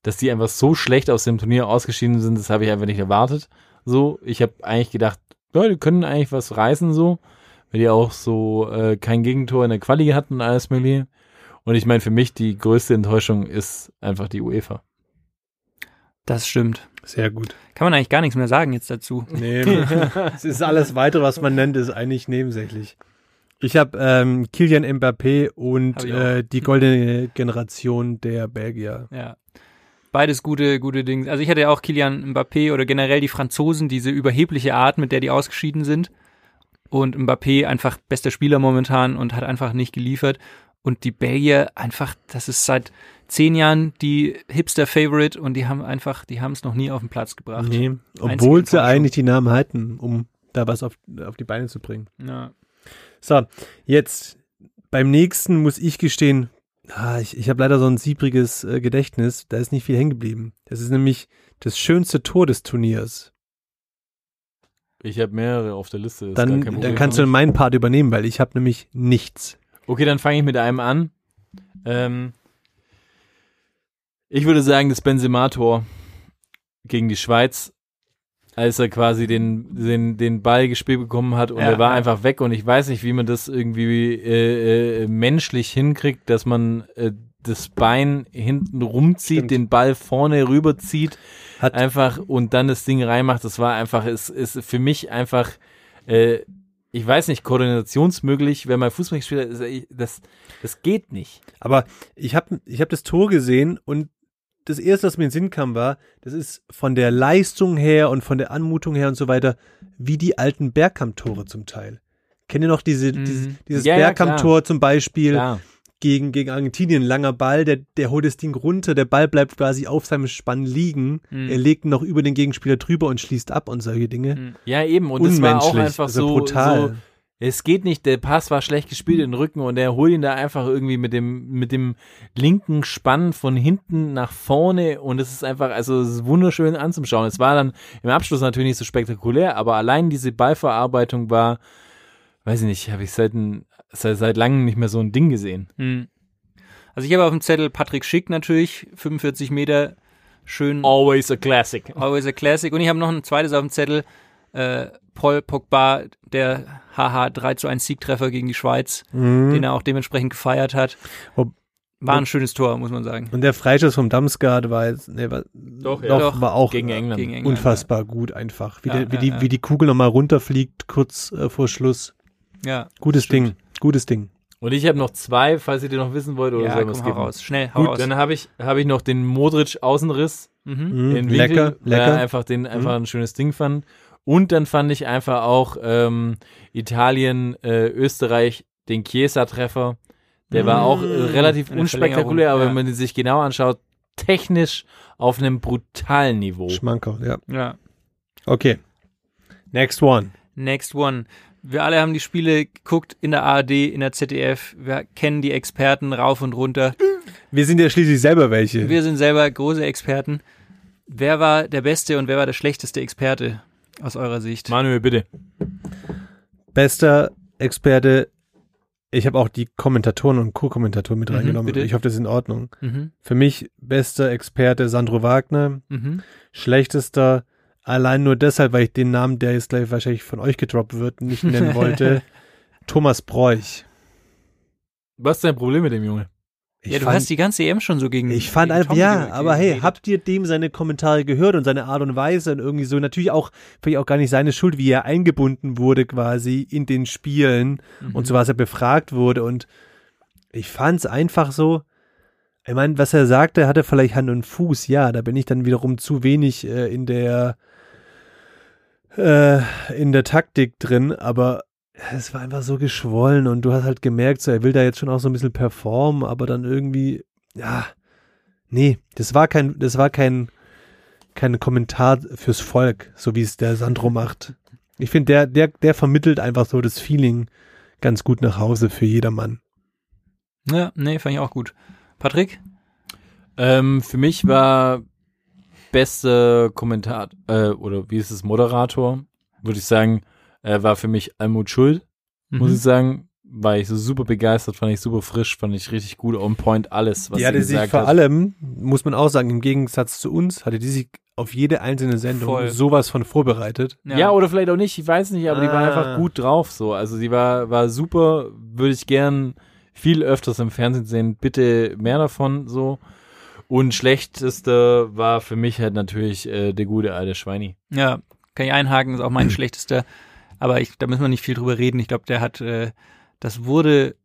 dass die einfach so schlecht aus dem Turnier ausgeschieden sind. Das habe ich einfach nicht erwartet. So, ich habe eigentlich gedacht, ja, die können eigentlich was reißen so, weil die auch so äh, kein Gegentor in der Quali hatten und alles mögliche. Und ich meine, für mich die größte Enttäuschung ist einfach die UEFA. Das stimmt. sehr gut. Kann man eigentlich gar nichts mehr sagen jetzt dazu. Nee, es ist alles weitere, was man nennt, ist eigentlich nebensächlich. Ich habe ähm, Kilian Mbappé und äh, die goldene Generation der Belgier. Ja. Beides gute, gute Dinge. Also ich hatte ja auch Kilian Mbappé oder generell die Franzosen, diese überhebliche Art, mit der die ausgeschieden sind. Und Mbappé einfach bester Spieler momentan und hat einfach nicht geliefert. Und die Belgier einfach, das ist seit zehn Jahren die Hipster-Favorite und die haben einfach, die haben es noch nie auf den Platz gebracht. Nee, obwohl sie eigentlich die Namen halten, um da was auf, auf die Beine zu bringen. Ja. So, jetzt beim nächsten muss ich gestehen, ah, ich, ich habe leider so ein siebriges äh, Gedächtnis, da ist nicht viel hängen geblieben. Das ist nämlich das schönste Tor des Turniers. Ich habe mehrere auf der Liste. ist Dann, gar kein Problem dann kannst du meinen Part übernehmen, weil ich habe nämlich nichts. Okay, dann fange ich mit einem an. Ähm, ich würde sagen, das Benzema-Tor gegen die Schweiz, als er quasi den, den, den Ball gespielt bekommen hat und Ja, er war ja. einfach weg und ich weiß nicht, wie man das irgendwie äh, äh, menschlich hinkriegt, dass man äh, das Bein hinten rumzieht, Stimmt. den Ball vorne rüberzieht, Hat- einfach und dann das Ding reinmacht. Das war einfach, es ist für mich einfach, äh, ich weiß nicht, koordinationsmöglich, wenn man Fußball gespielt hat, ist, äh, das, das geht nicht. Aber ich habe ich hab das Tor gesehen und das erste, was mir in den Sinn kam, war, das ist von der Leistung her und von der Anmutung her und so weiter, wie die alten Bergkamp-Tore zum Teil. Kennt ihr noch diese, Mhm. dieses, dieses Ja, ja, Bergkamp-Tor zum Beispiel Klar. Gegen, gegen Argentinien? Langer Ball, der, der holt das Ding runter, der Ball bleibt quasi auf seinem Spann liegen, Mhm. er legt ihn noch über den Gegenspieler drüber und schließt ab und solche Dinge. Mhm. Ja, eben. Und das war auch einfach also so, brutal. so, es geht nicht, der Pass war schlecht gespielt in den Rücken und er holt ihn da einfach irgendwie mit dem, mit dem linken Spann von hinten nach vorne und es ist einfach, also es ist wunderschön anzuschauen. Es war dann im Abschluss natürlich nicht so spektakulär, aber allein diese Ballverarbeitung war, weiß ich nicht, habe ich seit, ein- seit, seit langem nicht mehr so ein Ding gesehen. Hm. Also ich habe auf dem Zettel Patrick Schick natürlich, 45 Meter, schön, Always a classic. always a classic. Und ich habe noch ein zweites auf dem Zettel, äh, Paul Pogba, der haha 3 zu 1 Siegtreffer gegen die Schweiz, Mhm. den er auch dementsprechend gefeiert hat. Ob- War ein schönes Tor, muss man sagen. Und der Freischuss vom Damsgaard war jetzt, nee, war, Doch, ja. doch, Doch, war auch Gegen England. Gegen England. unfassbar gut einfach. Wie, Ja, der, wie, ja, die, ja. wie die Kugel nochmal runterfliegt, kurz äh, vor Schluss. Ja, Gutes stimmt. Ding, gutes Ding. Und ich habe noch zwei, falls ihr die noch wissen wollt oder Ja, soll komm, was hau geben? raus. Schnell, hau Gut, raus. dann habe ich, hab ich noch den Modric Außenriss. Mhm. Mhm, in Winkel, lecker, weil er lecker. einfach den einfach ein schönes Ding fand. Und dann fand ich einfach auch ähm, Italien, äh, Österreich, den Chiesa-Treffer. Der war auch äh, relativ Eine unspektakulär, aber ja. wenn man den sich genau anschaut, technisch auf einem brutalen Niveau. Schmankerl, ja. Ja. Okay. Next one. Next one. Wir alle haben die Spiele geguckt in der ARD, in der ZDF. Wir kennen die Experten rauf und runter. Wir sind ja schließlich selber welche. Wir sind selber große Experten. Wer war der beste und wer war der schlechteste Experte aus eurer Sicht? Manuel, bitte. Bester Experte. Ich habe auch die Kommentatoren und Co-Kommentatoren mit Mhm, reingenommen. bitte. Ich hoffe, das ist in Ordnung. Mhm. Für mich bester Experte Sandro Wagner. Mhm. Schlechtester allein nur deshalb, weil ich den Namen, der jetzt gleich wahrscheinlich von euch gedroppt wird, nicht nennen wollte. Thomas Bräuch. Was ist dein Problem mit dem Junge? Ich ja, du fand, hast die ganze EM schon so gegen ich fand gegen einfach, ja, aber hey, habt ihr dem seine Kommentare gehört und seine Art und Weise und irgendwie so, natürlich auch, vielleicht auch gar nicht seine Schuld, wie er eingebunden wurde quasi in den Spielen Mhm. und so was er befragt wurde und ich fand's einfach so, ich meine, was er sagte, hatte vielleicht Hand und Fuß, ja, da bin ich dann wiederum zu wenig äh, in der äh, in der Taktik drin, aber es war einfach so geschwollen und du hast halt gemerkt, so er will da jetzt schon auch so ein bisschen performen, aber dann irgendwie, ja, nee, das war kein, das war kein, kein Kommentar fürs Volk, so wie es der Sandro macht. Ich finde, der, der, der vermittelt einfach so das Feeling ganz gut nach Hause für jedermann. Ja, nee, fand ich auch gut. Patrick? Ähm, für mich war beste Kommentar äh, oder wie ist es Moderator, würde ich sagen, äh, war für mich Almut Schuld, muss Mhm. ich sagen. War ich so super begeistert, fand ich super frisch, fand ich richtig gut, on point, alles, was die sie hatte sich gesagt vor hat. allem, muss man auch sagen, im Gegensatz zu uns, hatte die sich auf jede einzelne Sendung Voll. sowas von vorbereitet. Ja. oder vielleicht auch nicht, ich weiß nicht, aber die war Ah. einfach gut drauf so. Also sie war, war super, würde ich gern viel öfters im Fernsehen sehen, bitte mehr davon so. Und schlechteste war für mich halt natürlich äh, der gute alte Schweini. Ja, kann ich einhaken, ist auch mein schlechtester. Aber ich, da müssen wir nicht viel drüber reden. Ich glaube, der hat, äh, das wurde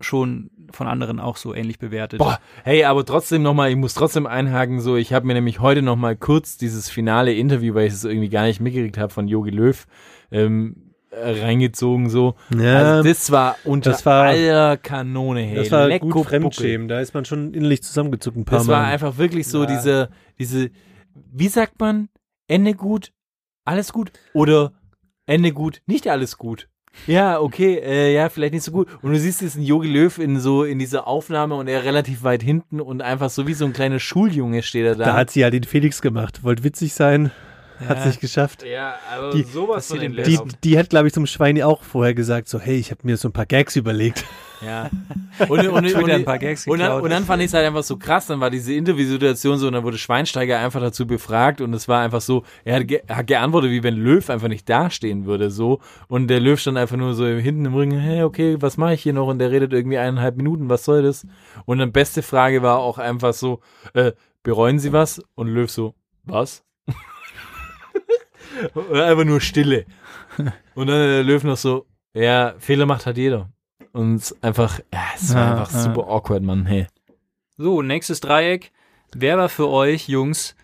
schon von anderen auch so ähnlich bewertet. Boah, hey, aber trotzdem nochmal, ich muss trotzdem einhaken, so, ich habe mir nämlich heute nochmal kurz dieses finale Interview, weil ich es irgendwie gar nicht mitgekriegt habe, von Jogi Löw ähm, äh, reingezogen, so. Ja, also das war unter das war- aller Kanone, hey. das war Lecko gut. Fremdschämen. Da ist man schon innerlich zusammengezuckt ein paar Das Mal. war einfach wirklich so Ja. diese, diese, wie sagt man, Ende gut, alles gut oder Ende gut, nicht alles gut. Ja, okay, äh, ja, vielleicht nicht so gut. Und du siehst diesen Jogi Löw in so, in dieser Aufnahme und er relativ weit hinten und einfach so wie so ein kleiner Schuljunge steht er da. Da hat sie halt den Felix gemacht. Wollte witzig sein, hat Ja. nicht geschafft. ja, also Die- sowas von den Die, die hat, glaube ich, zum Schweini auch vorher gesagt, so, hey, ich habe mir so ein paar Gags überlegt. Ja. Und, und, und, ein paar Gags und, dann, und dann fand ich es halt einfach so krass, dann war diese Interviewsituation so und dann wurde Schweinsteiger einfach dazu befragt und es war einfach so, er hat, ge hat geantwortet, wie wenn Löw einfach nicht dastehen würde, so. Und der Löw stand einfach nur so hinten im Ring, hey, okay, was mache ich hier noch? Und der redet irgendwie eineinhalb Minuten, was soll das? Und dann beste Frage war auch einfach so, äh, bereuen Sie was? Und Löw so, was? Und einfach nur Stille. Und dann der Löw noch so, ja, Fehler macht halt jeder. Und einfach, ja, es war Ja, einfach ja. super awkward, Mann, hey. So, nächstes Dreieck. Wer war für euch, Jungs,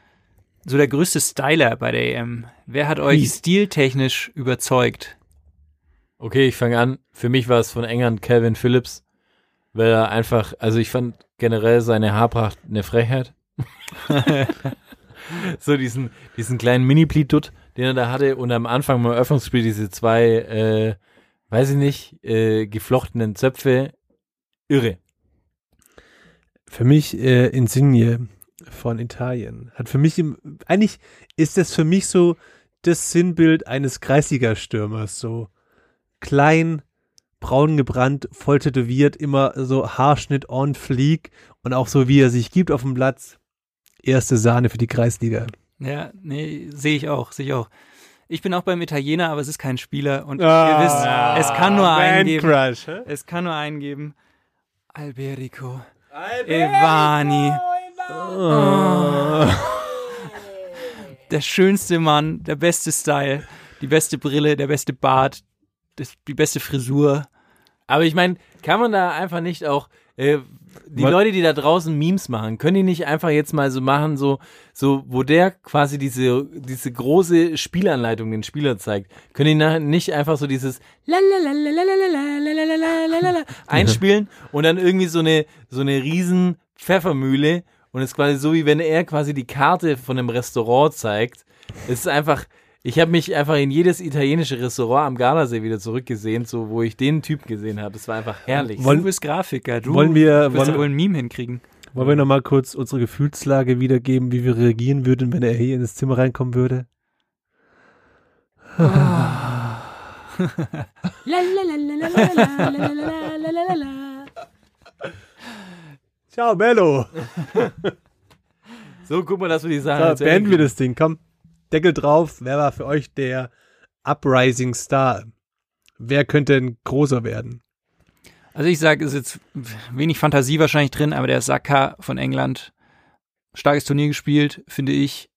so der größte Styler bei der EM? Wer hat euch stiltechnisch überzeugt? Okay, ich fange an. Für mich war es von England Calvin Phillips, weil er einfach, also ich fand generell seine Haarpracht eine Frechheit. so diesen, diesen kleinen Mini-Pleat-Dutt, den er da hatte und am Anfang beim Eröffnungsspiel diese zwei, äh, weiß ich nicht, äh, geflochtenen Zöpfe. Irre. Für mich äh, Insigne von Italien. Hat für mich, im, eigentlich ist das für mich so das Sinnbild eines Kreisliga-Stürmers. So klein, braun gebrannt, voll tätowiert, immer so Haarschnitt on fleek und auch so, wie er sich gibt auf dem Platz. Erste Sahne für die Kreisliga. Ja, nee, sehe ich auch, sehe ich auch. Ich bin auch beim Italiener, aber es ist kein Spieler und Ah, ihr wisst, es kann nur einen geben. Crush, hä? Es kann nur einen geben. Alberico. Evani. Oh. Der schönste Mann, der beste Style, die beste Brille, der beste Bart, das, die beste Frisur. Aber ich meine, kann man da einfach nicht auch, äh, die Leute, die da draußen Memes machen, können die nicht einfach jetzt mal so machen, so, so wo der quasi diese, diese große Spielanleitung den Spieler zeigt, können die nachher nicht einfach so dieses einspielen und dann irgendwie so eine, so eine riesen Pfeffermühle und es ist quasi so, wie wenn er quasi die Karte von einem Restaurant zeigt. Es ist einfach ich habe mich einfach in jedes italienische Restaurant am Gardasee wieder zurückgesehen, so wo ich den Typ gesehen habe. Das war einfach herrlich. Wollen- du bist Grafiker, du wollen wir- wirst wollen wohl ein Meme hinkriegen. Wollen wir nochmal kurz unsere Gefühlslage wiedergeben, wie wir reagieren würden, wenn er hier ins Zimmer reinkommen würde? Ciao, Bello. So, guck mal, dass wir die Sache So, jetzt zu Ende beenden wir das Ding. Komm, Deckel drauf. Wer war für euch der Uprising Star? Wer könnte ein großer werden? Also ich sage, es ist jetzt wenig Fantasie wahrscheinlich drin, aber der Saka von England, starkes Turnier gespielt, finde ich,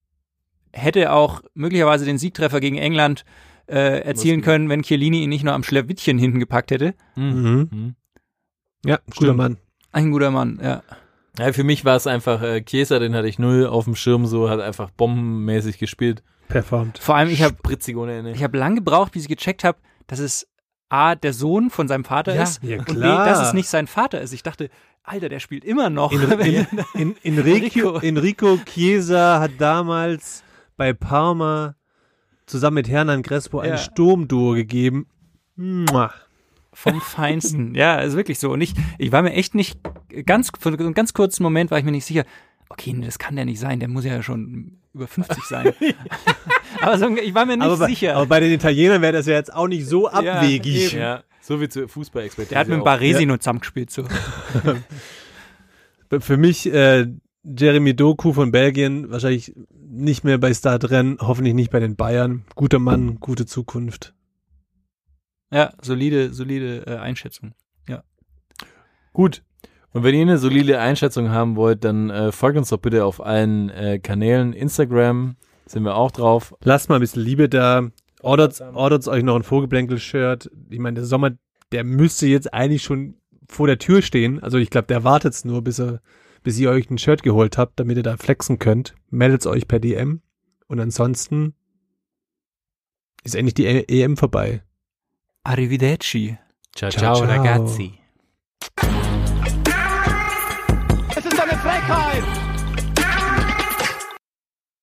hätte auch möglicherweise den Siegtreffer gegen England äh, erzielen können, wenn Chiellini ihn nicht nur am Schlewittchen hinten gepackt hätte. Mhm. Mhm. Ja, guter Stimmt. Mann. Ein guter Mann, ja. Ja, für mich war es einfach, äh, Chiesa, den hatte ich null auf dem Schirm, so hat einfach bombenmäßig gespielt. Performt. Vor allem, ich habe Spritzig ohne Ende. ich hab lang gebraucht, bis ich gecheckt habe, dass es A, der Sohn von seinem Vater Ja, ist ja, und. B, dass es nicht sein Vater ist. Ich dachte, Alter, der spielt immer noch. In, in, in, Enrico, Enrico Chiesa hat damals bei Parma zusammen mit Hernan Crespo ein Ja. Sturmduo gegeben. Mua. Vom Feinsten. Ja, ist wirklich so. Und ich, ich war mir echt nicht, ganz, für einen ganz kurzen Moment war ich mir nicht sicher, okay, nee, das kann der nicht sein, der muss ja schon über 50 sein. aber so, ich war mir nicht Aber, bei, sicher. aber bei den Italienern wäre das ja jetzt auch nicht so abwegig. eben. ja, so wie zu Fußballexpertise. der hat mit. Baresi nur zusammengespielt. So. Für mich äh, Jeremy Doku von Belgien, wahrscheinlich nicht mehr bei Startrennen, hoffentlich nicht bei den Bayern. Guter Mann, gute Zukunft. Ja, solide, solide äh, Einschätzung. Gut. Und wenn ihr eine solide Einschätzung haben wollt, dann äh, folgt uns doch bitte auf allen äh, Kanälen. Instagram sind wir auch drauf. Lasst mal ein bisschen Liebe da. Ordert, ordert euch noch ein Vogelblänkel-Shirt. Ich meine, der Sommer, der müsste jetzt eigentlich schon vor der Tür stehen. Also ich glaube, der wartet nur, bis, er, bis ihr euch ein Shirt geholt habt, damit ihr da flexen könnt. Meldet euch per DM. Und ansonsten ist endlich die EM vorbei. Arrivederci. Ciao, Ciao, ciao. ragazzi. Es ist eine Frechheit!